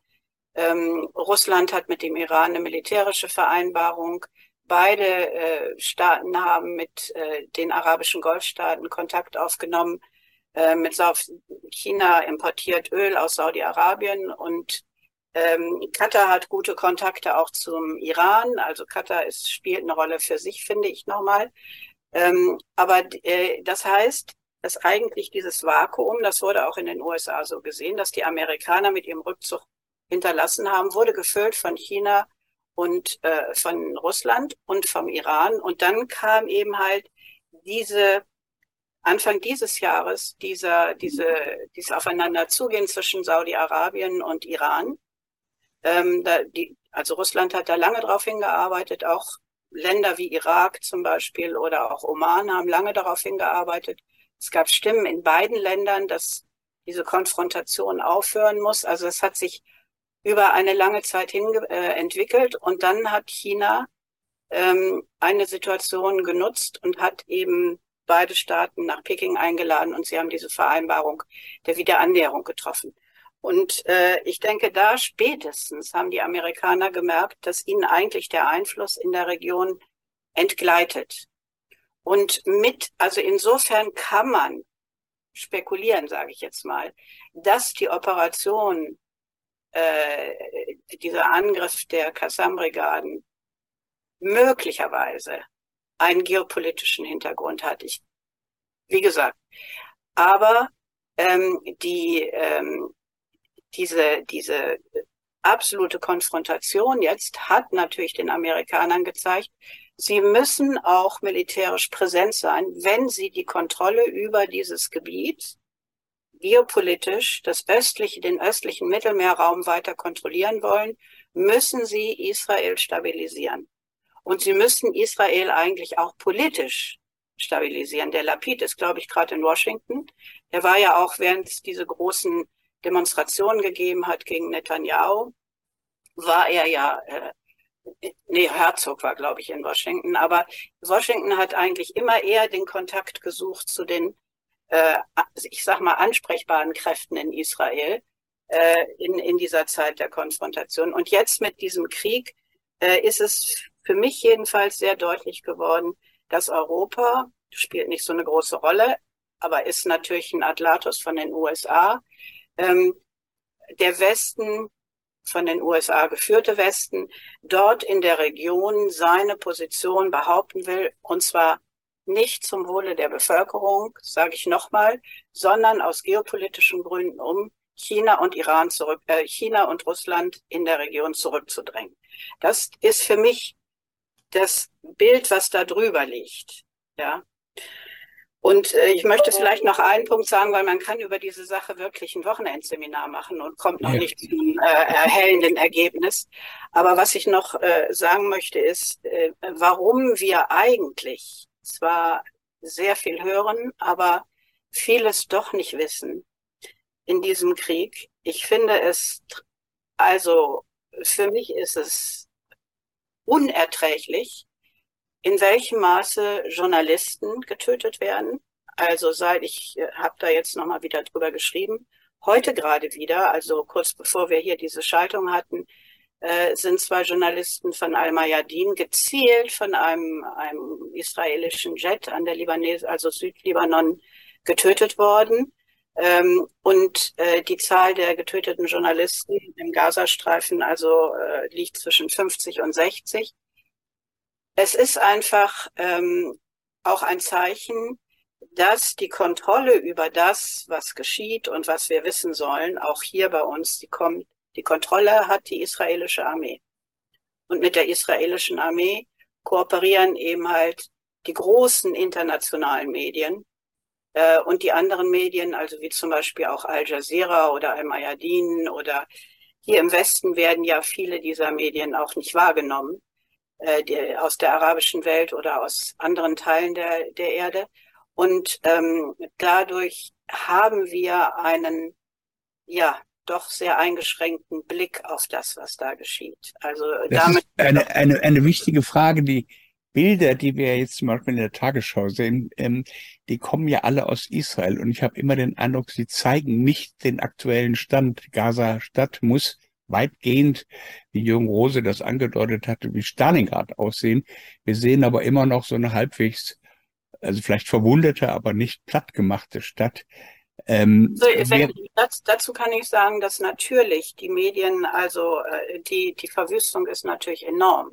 Ähm, Russland hat mit dem Iran eine militärische Vereinbarung. Beide äh, Staaten haben mit äh, den arabischen Golfstaaten Kontakt aufgenommen. Äh, mit China importiert Öl aus Saudi-Arabien und ähm, Katar hat gute Kontakte auch zum Iran. Also Katar ist, spielt eine Rolle für sich, finde ich nochmal. Ähm, aber äh, das heißt, dass eigentlich dieses Vakuum, das wurde auch in den USA so gesehen, dass die Amerikaner mit ihrem Rückzug hinterlassen haben, wurde gefüllt von China und äh, von Russland und vom Iran. Und dann kam eben halt diese Anfang dieses Jahres dieser, diese, dieses Aufeinanderzugehen zwischen Saudi-Arabien und Iran. Ähm, da, die, also Russland hat da lange darauf hingearbeitet, auch Länder wie Irak zum Beispiel oder auch Oman haben lange darauf hingearbeitet. Es gab Stimmen in beiden Ländern, dass diese Konfrontation aufhören muss. Also es hat sich über eine lange Zeit hin äh, entwickelt und dann hat China ähm, eine Situation genutzt und hat eben beide Staaten nach Peking eingeladen und sie haben diese Vereinbarung der Wiederannäherung getroffen. Und äh, ich denke, da spätestens haben die Amerikaner gemerkt, dass ihnen eigentlich der Einfluss in der Region entgleitet. Und mit, also insofern kann man spekulieren, sage ich jetzt mal, dass die Operation, äh, dieser Angriff der Qassam-Brigaden möglicherweise einen geopolitischen Hintergrund hat. Ich, wie gesagt, aber ähm, die ähm, diese, diese absolute Konfrontation jetzt hat natürlich den Amerikanern gezeigt, sie müssen auch militärisch präsent sein, wenn sie die Kontrolle über dieses Gebiet geopolitisch das östliche, den östlichen Mittelmeerraum weiter kontrollieren wollen, müssen sie Israel stabilisieren. Und sie müssen Israel eigentlich auch politisch stabilisieren. Der Lapid ist, glaube ich, gerade in Washington. Der war ja auch während diese großen Demonstrationen gegeben hat gegen Netanyahu, war er ja, äh, nee, Herzog war, glaube ich, in Washington, aber Washington hat eigentlich immer eher den Kontakt gesucht zu den, äh, ich sag mal, ansprechbaren Kräften in Israel äh, in, in dieser Zeit der Konfrontation. Und jetzt mit diesem Krieg äh, ist es für mich jedenfalls sehr deutlich geworden, dass Europa spielt nicht so eine große Rolle, aber ist natürlich ein Atlatus von den USA, ähm, der Westen, von den USA geführte Westen, dort in der Region seine Position behaupten will, und zwar nicht zum Wohle der Bevölkerung, sage ich nochmal, sondern aus geopolitischen Gründen, um China und Iran zurück, äh, China und Russland in der Region zurückzudrängen. Das ist für mich das Bild, was da drüber liegt. Ja. Und äh, ich möchte vielleicht noch einen Punkt sagen, weil man kann über diese Sache wirklich ein Wochenendseminar machen und kommt noch ja. nicht zum äh, erhellenden Ergebnis. Aber was ich noch äh, sagen möchte, ist, äh, warum wir eigentlich zwar sehr viel hören, aber vieles doch nicht wissen. in diesem Krieg. Ich finde es, also für mich ist es unerträglich, in welchem Maße Journalisten getötet werden. Also seit ich äh, habe da jetzt nochmal wieder drüber geschrieben, heute gerade wieder, also kurz bevor wir hier diese Schaltung hatten, äh, sind zwei Journalisten von Al-Mayadin gezielt von einem, einem israelischen Jet an der Libanes, also Südlibanon, getötet worden. Ähm, und äh, die Zahl der getöteten Journalisten im Gazastreifen also äh, liegt zwischen 50 und 60. Es ist einfach ähm, auch ein Zeichen, dass die Kontrolle über das, was geschieht und was wir wissen sollen, auch hier bei uns, die kommt, die Kontrolle hat die israelische Armee. Und mit der israelischen Armee kooperieren eben halt die großen internationalen Medien äh, und die anderen Medien, also wie zum Beispiel auch Al Jazeera oder Al Mayadin oder hier im Westen werden ja viele dieser Medien auch nicht wahrgenommen, äh, die, aus der arabischen Welt oder aus anderen Teilen der, der Erde. Und ähm, dadurch haben wir einen, ja, doch sehr eingeschränkten Blick auf das, was da geschieht. Also das damit ist eine, eine, eine wichtige Frage, die Bilder, die wir jetzt zum Beispiel in der Tagesschau sehen, ähm, die kommen ja alle aus Israel. Und ich habe immer den Eindruck, sie zeigen nicht den aktuellen Stand. Gaza-Stadt muss weitgehend, wie Jürgen Rose das angedeutet hatte, wie Stalingrad aussehen. Wir sehen aber immer noch so eine halbwegs also vielleicht verwundete, aber nicht plattgemachte Stadt. Ähm, so, wenn, das, dazu kann ich sagen, dass natürlich die Medien, also äh, die, die Verwüstung ist natürlich enorm.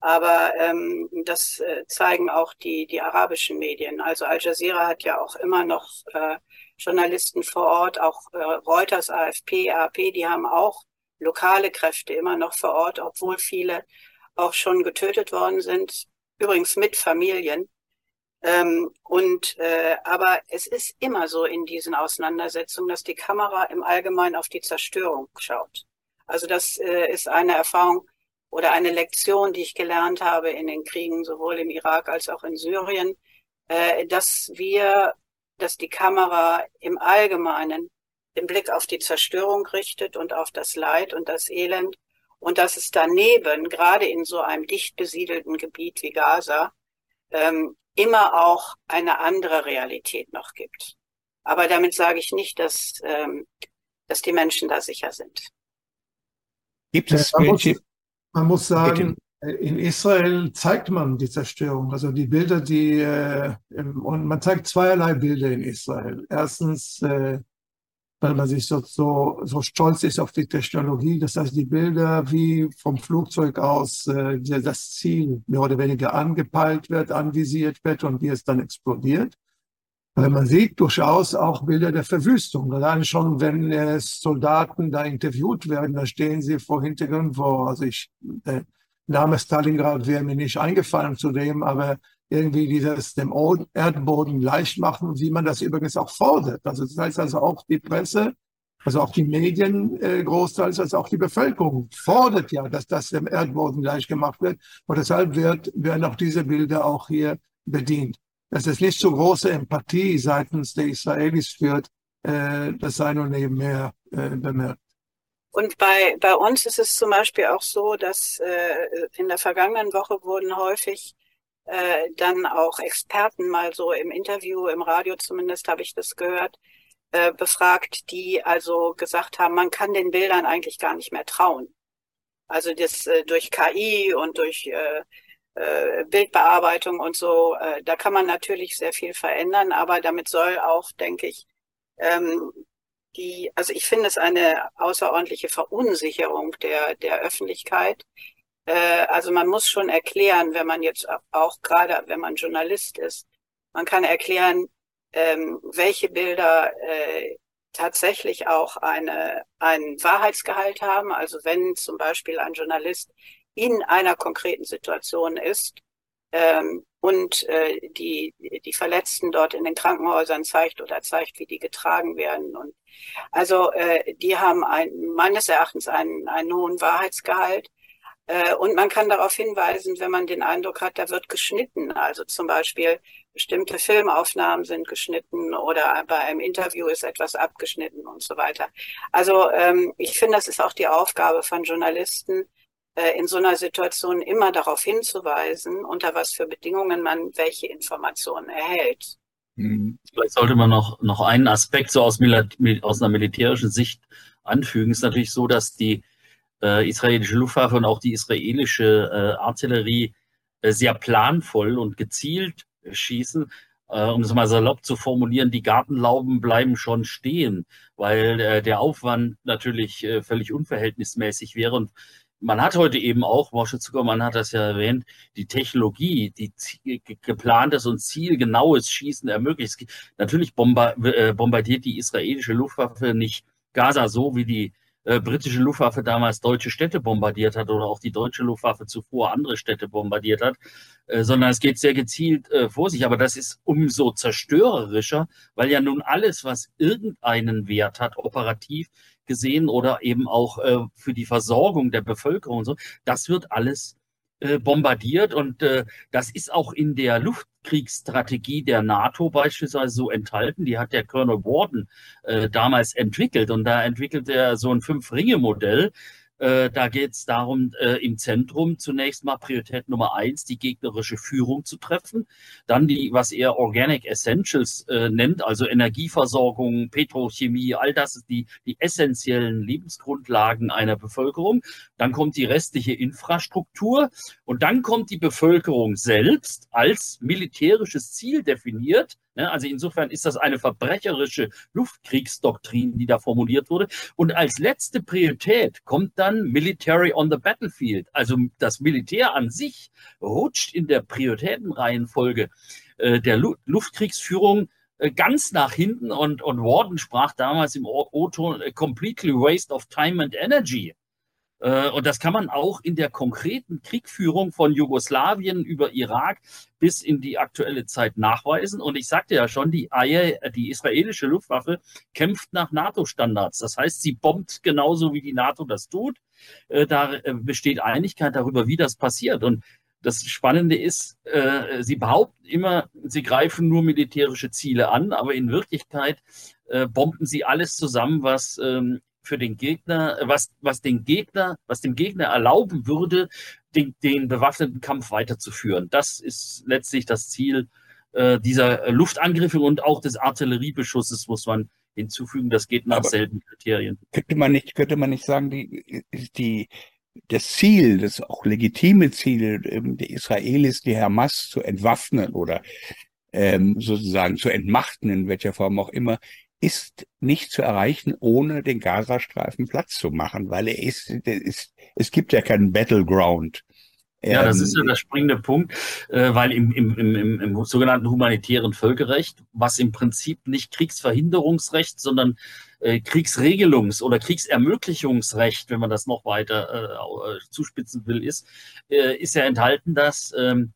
Aber ähm, das äh, zeigen auch die, die arabischen Medien. Also Al Jazeera hat ja auch immer noch äh, Journalisten vor Ort, auch äh, Reuters, AFP, AP, die haben auch lokale Kräfte immer noch vor Ort, obwohl viele auch schon getötet worden sind, übrigens mit Familien. Ähm, und äh, aber es ist immer so in diesen Auseinandersetzungen, dass die Kamera im Allgemeinen auf die Zerstörung schaut. Also das äh, ist eine Erfahrung oder eine Lektion, die ich gelernt habe in den Kriegen sowohl im Irak als auch in Syrien, äh, dass wir, dass die Kamera im Allgemeinen den Blick auf die Zerstörung richtet und auf das Leid und das Elend und dass es daneben, gerade in so einem dicht besiedelten Gebiet wie Gaza, ähm, immer auch eine andere Realität noch gibt. Aber damit sage ich nicht, dass, ähm, dass die Menschen da sicher sind. Gibt es muss, man muss sagen, Bitte. in Israel zeigt man die Zerstörung, also die Bilder, die äh, und man zeigt zweierlei Bilder in Israel. Erstens äh, weil man sich so, so, so stolz ist auf die Technologie. Das heißt, die Bilder, wie vom Flugzeug aus äh, das Ziel mehr oder weniger angepeilt wird, anvisiert wird und wie es dann explodiert. Weil man sieht durchaus auch Bilder der Verwüstung. Allein schon, wenn äh, Soldaten da interviewt werden, da stehen sie vor Hintergrund, wo, also ich, der Name Stalingrad wäre mir nicht eingefallen zu dem, aber irgendwie dieses dem Erdboden leicht machen, wie man das übrigens auch fordert. Also das heißt also auch die Presse, also auch die Medien äh, großteils, als auch die Bevölkerung fordert ja, dass das dem Erdboden leicht gemacht wird. Und deshalb wird, werden auch diese Bilder auch hier bedient. Dass es nicht so große Empathie seitens der Israelis führt, äh, das sei nur nebenher äh, bemerkt. Und bei, bei uns ist es zum Beispiel auch so, dass äh, in der vergangenen Woche wurden häufig dann auch Experten mal so im Interview, im Radio zumindest habe ich das gehört, befragt, die also gesagt haben, man kann den Bildern eigentlich gar nicht mehr trauen. Also das durch KI und durch äh, äh, Bildbearbeitung und so, äh, da kann man natürlich sehr viel verändern, aber damit soll auch, denke ich, ähm, die, also ich finde es eine außerordentliche Verunsicherung der, der Öffentlichkeit, äh, also man muss schon erklären, wenn man jetzt auch gerade, wenn man Journalist ist, man kann erklären, ähm, welche Bilder äh, tatsächlich auch eine, einen Wahrheitsgehalt haben. Also wenn zum Beispiel ein Journalist in einer konkreten Situation ist ähm, und äh, die, die Verletzten dort in den Krankenhäusern zeigt oder zeigt, wie die getragen werden. Und also äh, die haben ein, meines Erachtens einen, einen hohen Wahrheitsgehalt. Äh, und man kann darauf hinweisen, wenn man den Eindruck hat, da wird geschnitten. Also zum Beispiel bestimmte Filmaufnahmen sind geschnitten oder bei einem Interview ist etwas abgeschnitten und so weiter. Also ähm, ich finde, das ist auch die Aufgabe von Journalisten, in so einer Situation immer darauf hinzuweisen, unter was für Bedingungen man welche Informationen erhält. Mhm. Vielleicht sollte man noch, noch einen Aspekt so aus, aus einer militärischen Sicht anfügen. Es ist natürlich so, dass die äh, israelische Luftwaffe und auch die israelische äh, Artillerie äh, sehr planvoll und gezielt schießen. Äh, um es mal salopp zu formulieren, die Gartenlauben bleiben schon stehen, weil äh, der Aufwand natürlich äh, völlig unverhältnismäßig wäre. Und man hat heute eben auch, Mosche Zuckermann hat das ja erwähnt, die Technologie, die geplantes und zielgenaues Schießen ermöglicht. Natürlich äh, bombardiert die israelische Luftwaffe nicht Gaza so, wie die äh, britische Luftwaffe damals deutsche Städte bombardiert hat oder auch die deutsche Luftwaffe zuvor andere Städte bombardiert hat, äh, sondern es geht sehr gezielt vor sich. Aber das ist umso zerstörerischer, weil ja nun alles, was irgendeinen Wert hat, operativ gesehen oder eben auch äh, für die Versorgung der Bevölkerung und so, das wird alles äh, bombardiert und äh, das ist auch in der Luftkriegsstrategie der NATO beispielsweise so enthalten. Die hat der Colonel Warden äh, damals entwickelt und da entwickelt er so ein Fünf-Ringe-Modell, äh, da geht es darum, äh, im Zentrum zunächst mal Priorität Nummer eins, die gegnerische Führung zu treffen. Dann die, was er Organic Essentials äh, nennt, also Energieversorgung, Petrochemie, all das die, die essentiellen Lebensgrundlagen einer Bevölkerung. Dann kommt die restliche Infrastruktur und dann kommt die Bevölkerung selbst als militärisches Ziel definiert also insofern ist das eine verbrecherische Luftkriegsdoktrin, die da formuliert wurde. Und als letzte Priorität kommt dann Military on the Battlefield. Also das Militär an sich rutscht in der Prioritätenreihenfolge äh, der Luftkriegsführung äh, ganz nach hinten und, und Warden sprach damals im O-Ton completely waste of time and energy. Äh, und das kann man auch in der konkreten Kriegführung von Jugoslawien über Irak bis in die aktuelle Zeit nachweisen. Und ich sagte ja schon, die, die israelische Luftwaffe kämpft nach NATO-Standards. Das heißt, sie bombt genauso wie die NATO das tut. Äh, da äh, besteht Einigkeit darüber, wie das passiert. Und das Spannende ist, sie behaupten immer, sie greifen nur militärische Ziele an, aber in Wirklichkeit bomben sie alles zusammen, was ähm, für den Gegner, was, was den Gegner, was dem Gegner erlauben würde, den, den bewaffneten Kampf weiterzuführen. Das ist letztlich das Ziel äh, dieser Luftangriffe und auch des Artilleriebeschusses, muss man hinzufügen. Das geht nach Aber selben Kriterien. Könnte man nicht, könnte man nicht sagen, die, die, das Ziel, das auch legitime Ziel ähm, der Israelis, die Hamas zu entwaffnen oder ähm, sozusagen zu entmachten, in welcher Form auch immer, ist nicht zu erreichen, ohne den Gazastreifen Platz zu machen, weil er ist, ist es gibt ja keinen Battleground. Ja, das ist ja ähm, der springende Punkt, äh, weil im, im, im, im sogenannten humanitären Völkerrecht, was im Prinzip nicht Kriegsverhinderungsrecht, sondern äh, Kriegsregelungs- oder Kriegsermöglichungsrecht, wenn man das noch weiter äh, zuspitzen will, ist, ist ja enthalten, dass ähm,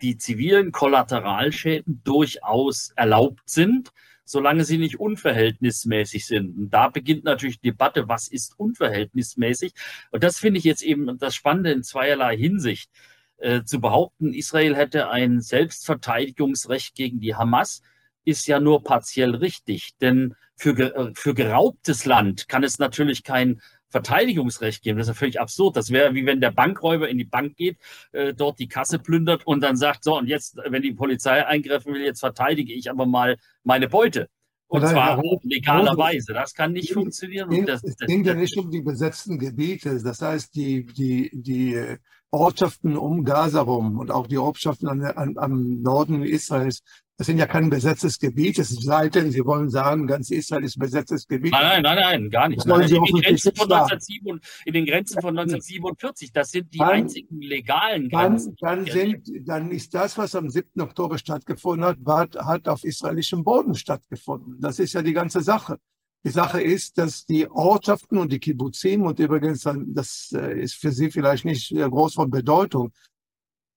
die zivilen Kollateralschäden durchaus erlaubt sind solange sie nicht unverhältnismäßig sind. Und da beginnt natürlich die Debatte, was ist unverhältnismäßig? Und das finde ich jetzt eben das Spannende in zweierlei Hinsicht. Äh, zu behaupten, Israel hätte ein Selbstverteidigungsrecht gegen die Hamas, ist ja nur partiell richtig. Denn für, äh, für geraubtes Land kann es natürlich kein Verteidigungsrecht geben. Das ist ja völlig absurd. Das wäre wie wenn der Bankräuber in die Bank geht, äh, dort die Kasse plündert und dann sagt, so, und jetzt, wenn die Polizei eingreifen will, jetzt verteidige ich aber mal meine Beute. Und Nein, zwar legalerweise. Das kann nicht funktionieren. Es das, das, ging ja nicht um die besetzten Gebiete. Das heißt, die, die, die Ortschaften um Gaza rum und auch die Ortschaften an, an, am Norden Israels das sind ja kein besetztes Gebiet, es sei denn, Sie wollen sagen, ganz Israel ist besetztes Gebiet. Nein, nein, nein, nein gar nicht. Nein, in, den Grenzen von 1907, in den Grenzen von 1947, das sind die dann, einzigen legalen Grenzen. Dann, dann, sind, dann ist das, was am 7. Oktober stattgefunden hat, hat, hat auf israelischem Boden stattgefunden. Das ist ja die ganze Sache. Die Sache ist, dass die Ortschaften und die Kibbutzim, und übrigens, das äh, ist für Sie vielleicht nicht groß von Bedeutung,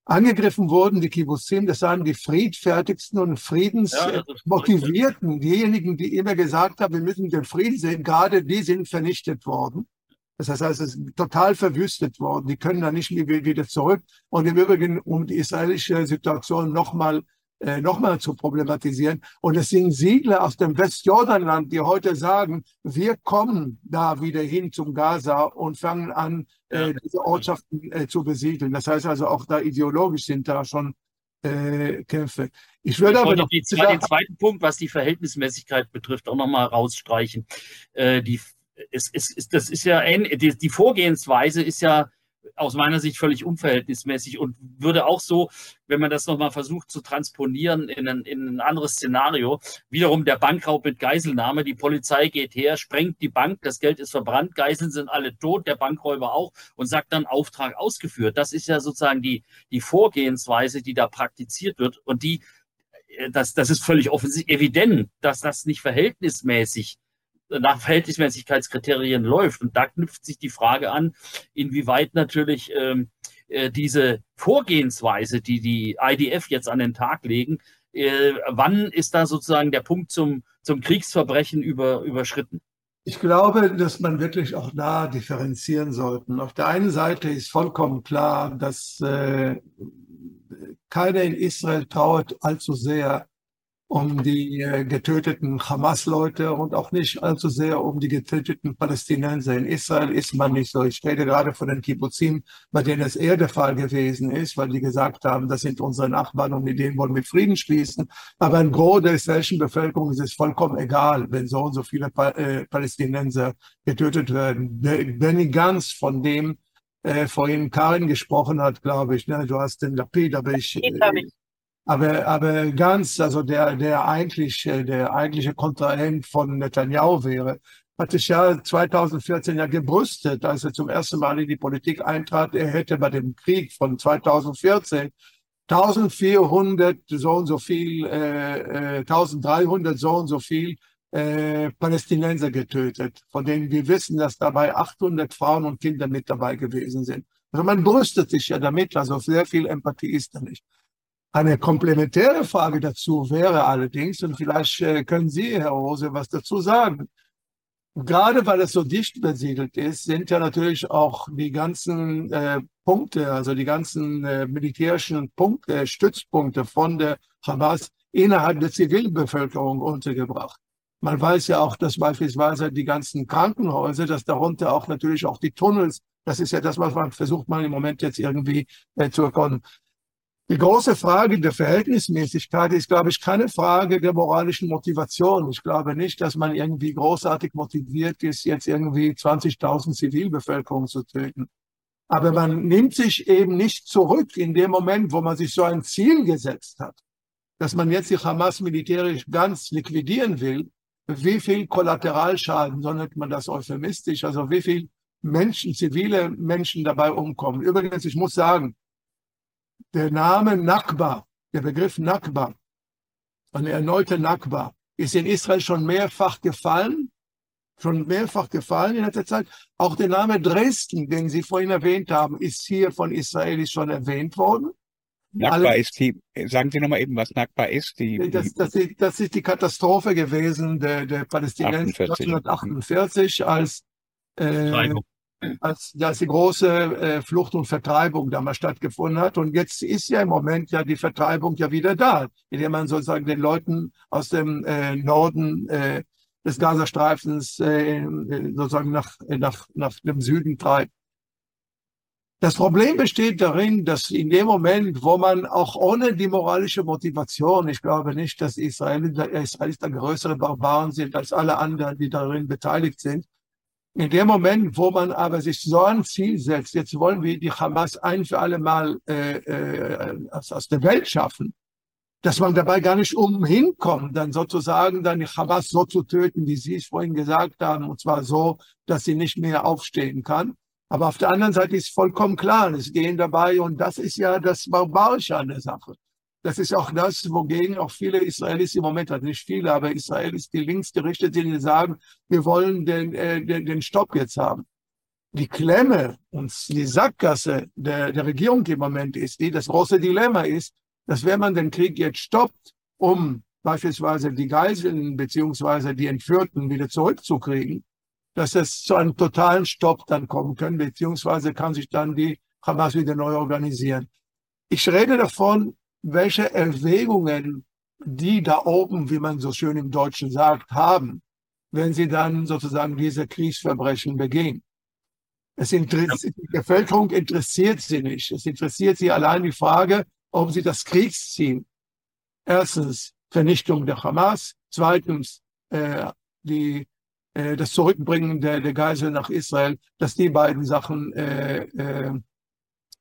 angegriffen wurden, die Kibbutzim, das waren die friedfertigsten und friedensmotivierten, ja, diejenigen, die immer gesagt haben, wir müssen den Frieden sehen, gerade die sind vernichtet worden. Das heißt, es ist total verwüstet worden. Die können da nicht wieder zurück. Und im Übrigen, um die israelische Situation nochmal äh, nochmal zu problematisieren. Und es sind Siedler aus dem Westjordanland, die heute sagen, wir kommen da wieder hin zum Gaza und fangen an, äh, diese Ortschaften äh, zu besiedeln. Das heißt also, auch da ideologisch sind da schon äh, Kämpfe. Ich würde ich aber noch die, den zweiten Punkt, was die Verhältnismäßigkeit betrifft, auch nochmal rausstreichen. Äh, die, es, es, es, das ist ja die, die Vorgehensweise ist ja aus meiner Sicht völlig unverhältnismäßig und würde auch so, wenn man das nochmal versucht zu transponieren in ein, in ein anderes Szenario, wiederum der Bankraub mit Geiselnahme, die Polizei geht her, sprengt die Bank, das Geld ist verbrannt, Geiseln sind alle tot, der Bankräuber auch und sagt dann Auftrag ausgeführt. Das ist ja sozusagen die, die Vorgehensweise, die da praktiziert wird und die, äh, das, das ist völlig offensichtlich evident, dass das nicht verhältnismäßig nach Verhältnismäßigkeitskriterien läuft. Und da knüpft sich die Frage an, inwieweit natürlich ähm, äh, diese Vorgehensweise, die die IDF jetzt an den Tag legen, äh, wann ist da sozusagen der Punkt zum, zum Kriegsverbrechen über, überschritten? Ich glaube, dass man wirklich auch da differenzieren sollten. Auf der einen Seite ist vollkommen klar, dass äh, keiner in Israel trauert allzu sehr um die äh, getöteten Hamas-Leute und auch nicht allzu sehr um die getöteten Palästinenser. In Israel ist man nicht so. Ich rede gerade von den Kibbuzim, bei denen es eher der Fall gewesen ist, weil die gesagt haben, das sind unsere Nachbarn und mit denen wollen wir Frieden schließen. Aber ein Gros der israelischen Bevölkerung ist es vollkommen egal, wenn so und so viele äh, Palästinenser getötet werden. Benny Ganz von dem äh, vorhin Karin gesprochen hat, glaube ich. Ne? Du hast den Lapid, aber ich, äh, aber, aber ganz, also der, der eigentlich, der eigentliche Kontrahent von Netanyahu wäre, hat sich ja 2014 ja gebrüstet, als er zum ersten Mal in die Politik eintrat. Er hätte bei dem Krieg von 2014 1400 so und so viel, äh, 1300 äh, so und so viel äh, Palästinenser getötet, von denen wir wissen, dass dabei 800 Frauen und Kinder mit dabei gewesen sind. Also man brüstet sich ja damit, also sehr viel Empathie ist da nicht. Eine komplementäre Frage dazu wäre allerdings, und vielleicht äh, können Sie, Herr Rose, was dazu sagen. Gerade weil es so dicht besiedelt ist, sind ja natürlich auch die ganzen äh, Punkte, also die ganzen äh, militärischen Punkte, Stützpunkte von der Hamas innerhalb der Zivilbevölkerung untergebracht. Man weiß ja auch, dass beispielsweise die ganzen Krankenhäuser, dass darunter auch natürlich auch die Tunnels, das ist ja das, was man versucht man im Moment jetzt irgendwie äh, zu erkennen. Die große Frage der Verhältnismäßigkeit ist, glaube ich, keine Frage der moralischen Motivation. Ich glaube nicht, dass man irgendwie großartig motiviert ist, jetzt irgendwie 20.000 Zivilbevölkerung zu töten. Aber man nimmt sich eben nicht zurück in dem Moment, wo man sich so ein Ziel gesetzt hat, dass man jetzt die Hamas militärisch ganz liquidieren will. Wie viel Kollateralschaden, so nennt man das euphemistisch, also wie viel Menschen, zivile Menschen dabei umkommen. Übrigens, ich muss sagen, der Name Nakba, der Begriff Nakba, eine erneute Nakba, ist in Israel schon mehrfach gefallen, schon mehrfach gefallen in letzter Zeit. Auch der Name Dresden, den Sie vorhin erwähnt haben, ist hier von Israelis schon erwähnt worden. Nakba Alle, ist die, sagen Sie nochmal eben, was Nakba ist. Die, das, das, das ist die Katastrophe gewesen der, der Palästinenser 1948, als äh, als, als die große äh, Flucht und Vertreibung damals stattgefunden hat. Und jetzt ist ja im Moment ja die Vertreibung ja wieder da, indem man sozusagen den Leuten aus dem äh, Norden äh, des Gazastreifens äh, sozusagen nach, nach, nach dem Süden treibt. Das Problem besteht darin, dass in dem Moment, wo man auch ohne die moralische Motivation, ich glaube nicht, dass Israel, Israelis da größere Barbaren sind als alle anderen, die darin beteiligt sind, in dem Moment, wo man aber sich so ein Ziel setzt, jetzt wollen wir die Hamas ein für alle Mal äh, äh, aus, aus der Welt schaffen, dass man dabei gar nicht umhin kommt, dann sozusagen dann die Hamas so zu töten, wie Sie es vorhin gesagt haben, und zwar so, dass sie nicht mehr aufstehen kann. Aber auf der anderen Seite ist vollkommen klar, es gehen dabei, und das ist ja das Barbarische an der Sache. Das ist auch das, wogegen auch viele Israelis im Moment, also nicht viele, aber Israelis, die links gerichtet sind, die sagen, wir wollen den, äh, den, den Stopp jetzt haben. Die Klemme und die Sackgasse der, der Regierung im Moment ist die, das große Dilemma ist, dass wenn man den Krieg jetzt stoppt, um beispielsweise die Geiseln beziehungsweise die Entführten wieder zurückzukriegen, dass es zu einem totalen Stopp dann kommen kann, beziehungsweise kann sich dann die Hamas wieder neu organisieren. Ich rede davon, welche Erwägungen die da oben, wie man so schön im Deutschen sagt, haben, wenn sie dann sozusagen diese Kriegsverbrechen begehen. Es interessiert, die Bevölkerung interessiert sie nicht. Es interessiert sie allein die Frage, ob sie das Kriegsziel, erstens Vernichtung der Hamas, zweitens äh, die äh, das Zurückbringen der, der Geisel nach Israel, dass die beiden Sachen, äh, äh,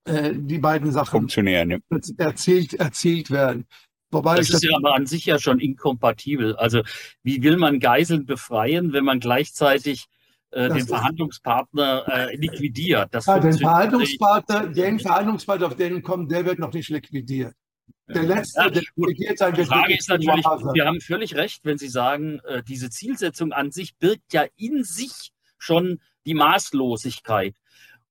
äh die beiden Sachen funktionieren, ja. erzielt, erzielt werden. Wobei das ist ja aber an sich ja schon inkompatibel. Also wie will man Geiseln befreien, wenn man gleichzeitig äh, den Verhandlungspartner äh, liquidiert? Das ja, den Verhandlungspartner, den Verhandlungspartner, auf den kommt, der wird noch nicht liquidiert. Der letzte, ja, der regiert sein, die Frage ist natürlich, wir haben völlig recht, wenn Sie sagen, äh, diese Zielsetzung an sich birgt ja in sich schon die Maßlosigkeit.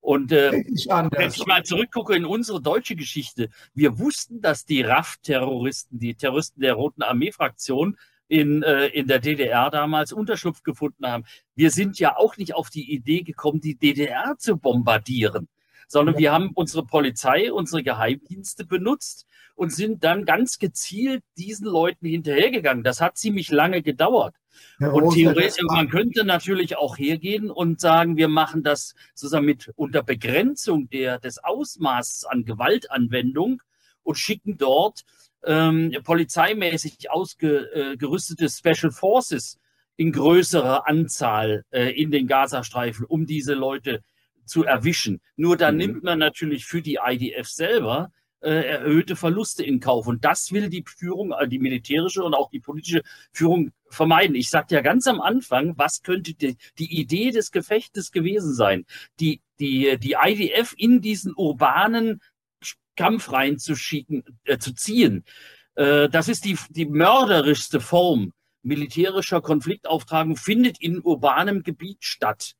Und äh, wenn ich mal zurückgucke in unsere deutsche Geschichte, wir wussten, dass die RAF-Terroristen, die Terroristen der Roten Armee-Fraktion in, äh, in der DDR damals Unterschlupf gefunden haben. Wir sind ja auch nicht auf die Idee gekommen, die DDR zu bombardieren, sondern wir haben unsere Polizei, unsere Geheimdienste benutzt und sind dann ganz gezielt diesen Leuten hinterhergegangen. Das hat ziemlich lange gedauert. Ja, und theoretisch, man könnte natürlich auch hergehen und sagen, wir machen das sozusagen mit unter Begrenzung der, des Ausmaßes an Gewaltanwendung und schicken dort ähm, polizeimäßig ausgerüstete Special Forces in größerer Anzahl äh, in den Gazastreifen, um diese Leute zu erwischen. Nur dann mhm. nimmt man natürlich für die IDF selber äh, erhöhte Verluste in Kauf. Und das will die Führung, äh, die militärische und auch die politische Führung vermeiden. Ich sagte ja ganz am Anfang, was könnte die, die Idee des Gefechtes gewesen sein? Die, die, die IDF in diesen urbanen Kampf reinzuschicken, äh, zu ziehen. Äh, das ist die, die mörderischste Form militärischer Konfliktauftragung, findet in urbanem Gebiet statt.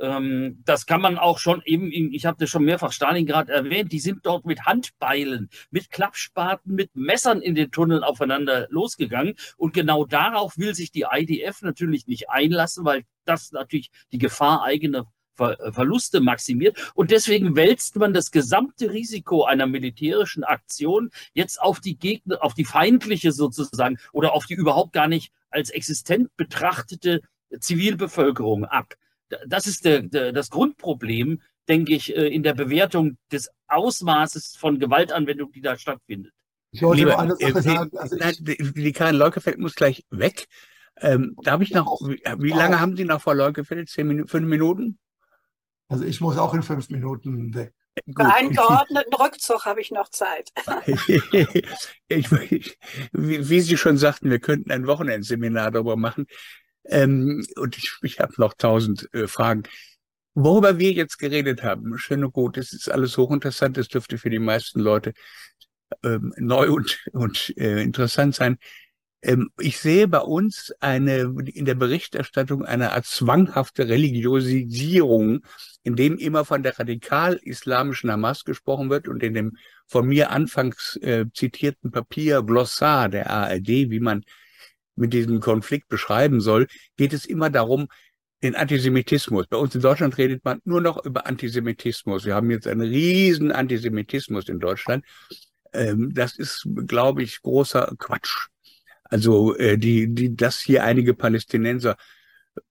Ähm, das kann man auch schon eben, ich habe das schon mehrfach Stalingrad erwähnt, die sind dort mit Handbeilen, mit Klappspaten, mit Messern in den Tunneln aufeinander losgegangen. Und genau darauf will sich die IDF natürlich nicht einlassen, weil das natürlich die Gefahr eigener Ver Verluste maximiert. Und deswegen wälzt man das gesamte Risiko einer militärischen Aktion jetzt auf die Gegner, auf die feindliche sozusagen oder auf die überhaupt gar nicht als existent betrachtete Zivilbevölkerung ab das ist der, der, das Grundproblem, denke ich, äh, in der Bewertung des Ausmaßes von Gewaltanwendung, die da stattfindet. Ich wollte Lieber, eine Sache äh, sagen. Also die, die Karin Leukefeld muss gleich weg. Ähm, darf ich noch, wie, wie lange haben Sie noch vor Leukefeld? Zehn Minuten, fünf Minuten? Also ich muss auch in fünf Minuten weg. Für einen geordneten Rückzug habe ich noch Zeit. ich, ich, wie, wie, Sie schon sagten, wir könnten ein Wochenendseminar darüber machen. Ähm, und ich, ich habe noch tausend äh, Fragen. Worüber wir jetzt geredet haben, schön und gut, das ist alles hochinteressant, das dürfte für die meisten Leute ähm, neu und, und äh, interessant sein. Ähm, ich sehe bei uns eine, in der Berichterstattung eine Art zwanghafte Religiosisierung, in dem immer von der radikal-islamischen Hamas gesprochen wird und in dem von mir anfangs äh, zitierten Papier Glossar der ARD, wie man mit diesem Konflikt beschreiben soll, geht es immer darum, den Antisemitismus. Bei uns in Deutschland redet man nur noch über Antisemitismus. Wir haben jetzt einen riesen Antisemitismus in Deutschland. Ähm, das ist, glaube ich, großer Quatsch. Also äh, die, die, dass hier einige Palästinenser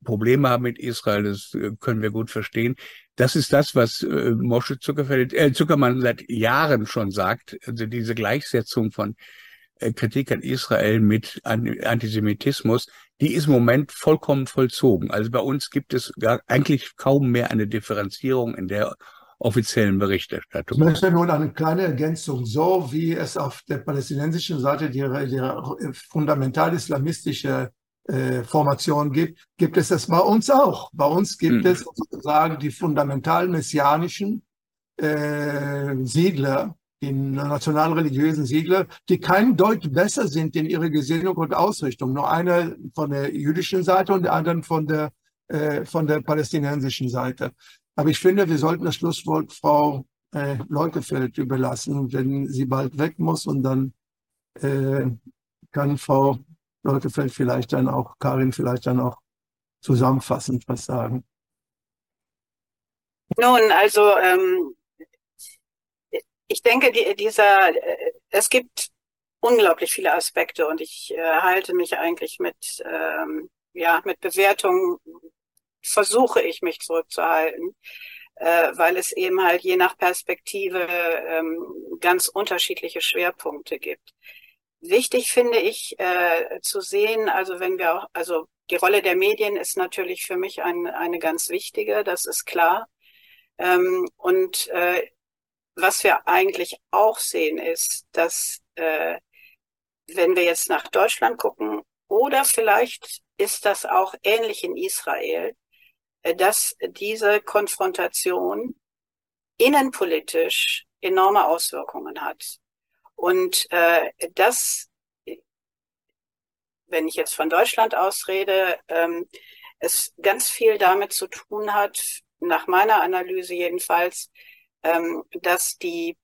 Probleme haben mit Israel, das äh, können wir gut verstehen. Das ist das, was äh, Zuckerfeld, äh, Zuckermann seit Jahren schon sagt. Also diese Gleichsetzung von Kritik an Israel mit Antisemitismus, die ist im Moment vollkommen vollzogen. Also bei uns gibt es gar, eigentlich kaum mehr eine Differenzierung in der offiziellen Berichterstattung. Ich möchte nur eine kleine Ergänzung. So wie es auf der palästinensischen Seite die, die fundamental islamistische äh, Formation gibt, gibt es das bei uns auch. Bei uns gibt hm. es sozusagen die fundamental messianischen äh, Siedler, die nationalreligiösen Siedler, die kein Deut besser sind in ihrer Gesinnung und Ausrichtung. Nur einer von der jüdischen Seite und der andere von der, äh, von der palästinensischen Seite. Aber ich finde, wir sollten das Schlusswort Frau äh, Leukefeld überlassen, wenn sie bald weg muss und dann äh, kann Frau Leukefeld vielleicht dann auch, Karin vielleicht dann auch zusammenfassend was sagen. Nun, also ähm, ich denke, die, dieser, äh, es gibt unglaublich viele Aspekte und ich äh, halte mich eigentlich mit, ähm, ja, mit Bewertungen, versuche ich mich zurückzuhalten, äh, weil es eben halt je nach Perspektive ähm, ganz unterschiedliche Schwerpunkte gibt. Wichtig finde ich äh, zu sehen, also wenn wir auch, also die Rolle der Medien ist natürlich für mich ein, eine ganz wichtige, das ist klar. Ähm, und äh, was wir eigentlich auch sehen, ist, dass äh, wenn wir jetzt nach Deutschland gucken, oder vielleicht ist das auch ähnlich in Israel, äh, dass diese Konfrontation innenpolitisch enorme Auswirkungen hat. Und äh, das, wenn ich jetzt von Deutschland ausrede, ähm, es ganz viel damit zu tun hat, nach meiner Analyse jedenfalls, ähm, dass die,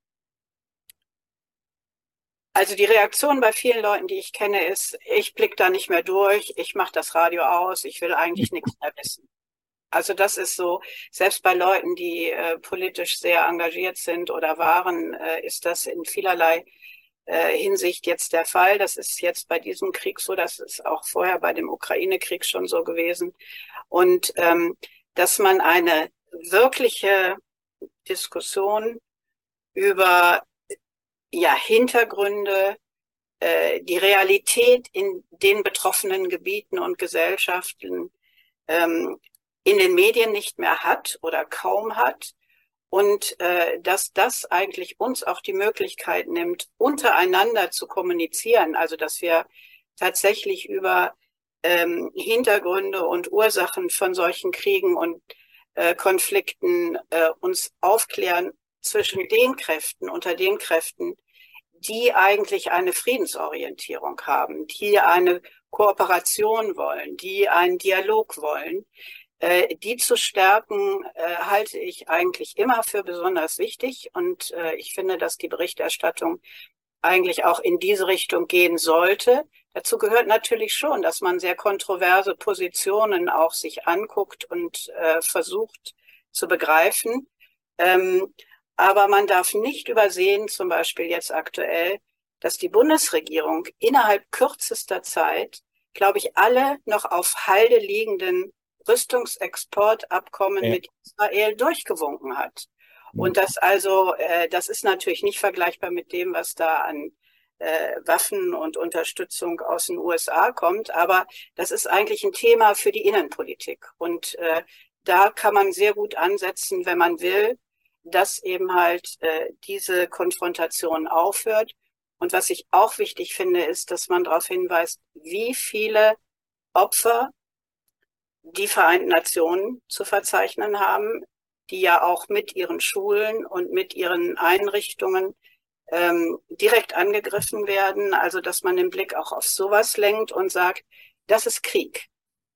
also die Reaktion bei vielen Leuten, die ich kenne, ist, ich blick da nicht mehr durch, ich mache das Radio aus, ich will eigentlich nichts mehr wissen. Also das ist so, selbst bei Leuten, die äh, politisch sehr engagiert sind oder waren, äh, ist das in vielerlei äh, Hinsicht jetzt der Fall. Das ist jetzt bei diesem Krieg so, das ist auch vorher bei dem Ukraine-Krieg schon so gewesen. Und ähm, dass man eine wirkliche Diskussion über ja, Hintergründe, äh, die Realität in den betroffenen Gebieten und Gesellschaften ähm, in den Medien nicht mehr hat oder kaum hat. Und äh, dass das eigentlich uns auch die Möglichkeit nimmt, untereinander zu kommunizieren, also dass wir tatsächlich über ähm, Hintergründe und Ursachen von solchen Kriegen und äh, Konflikten äh, uns aufklären zwischen den Kräften, unter den Kräften, die eigentlich eine Friedensorientierung haben, die eine Kooperation wollen, die einen Dialog wollen. Äh, die zu stärken, äh, halte ich eigentlich immer für besonders wichtig. Und äh, ich finde, dass die Berichterstattung eigentlich auch in diese Richtung gehen sollte. Dazu gehört natürlich schon, dass man sehr kontroverse Positionen auch sich anguckt und äh, versucht zu begreifen. Ähm, aber man darf nicht übersehen, zum Beispiel jetzt aktuell, dass die Bundesregierung innerhalb kürzester Zeit, glaube ich, alle noch auf Halde liegenden Rüstungsexportabkommen ja. mit Israel durchgewunken hat. Und das also, äh, das ist natürlich nicht vergleichbar mit dem, was da an äh, Waffen und Unterstützung aus den USA kommt. Aber das ist eigentlich ein Thema für die Innenpolitik. Und äh, da kann man sehr gut ansetzen, wenn man will, dass eben halt äh, diese Konfrontation aufhört. Und was ich auch wichtig finde, ist, dass man darauf hinweist, wie viele Opfer die Vereinten Nationen zu verzeichnen haben, die ja auch mit ihren Schulen und mit ihren Einrichtungen ähm, direkt angegriffen werden. Also dass man den Blick auch auf sowas lenkt und sagt, das ist Krieg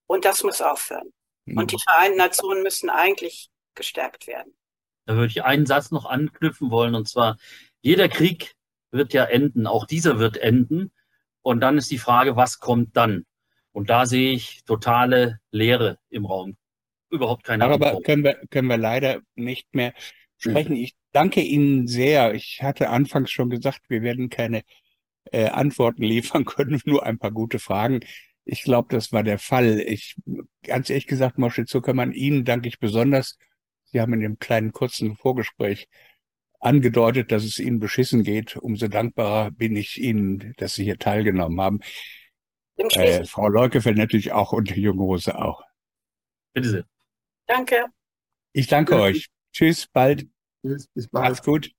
und das muss aufhören. Mhm. Und die Vereinten Nationen müssen eigentlich gestärkt werden. Da würde ich einen Satz noch anknüpfen wollen, und zwar, jeder Krieg wird ja enden, auch dieser wird enden. Und dann ist die Frage, was kommt dann? Und da sehe ich totale Leere im Raum. Überhaupt keine Darüber können wir, können wir leider nicht mehr sprechen. Ich danke Ihnen sehr. Ich hatte anfangs schon gesagt, wir werden keine äh, Antworten liefern können, nur ein paar gute Fragen. Ich glaube, das war der Fall. Ich, ganz ehrlich gesagt, Mosche Zuckermann, Ihnen danke ich besonders. Sie haben in dem kleinen kurzen Vorgespräch angedeutet, dass es Ihnen beschissen geht. Umso dankbarer bin ich Ihnen, dass Sie hier teilgenommen haben. Äh, Frau Leukefeld natürlich auch und Junge Hose auch. Bitte sehr. Danke. Ich danke euch. Tschüss, bald. Tschüss, bis bald. Macht's gut.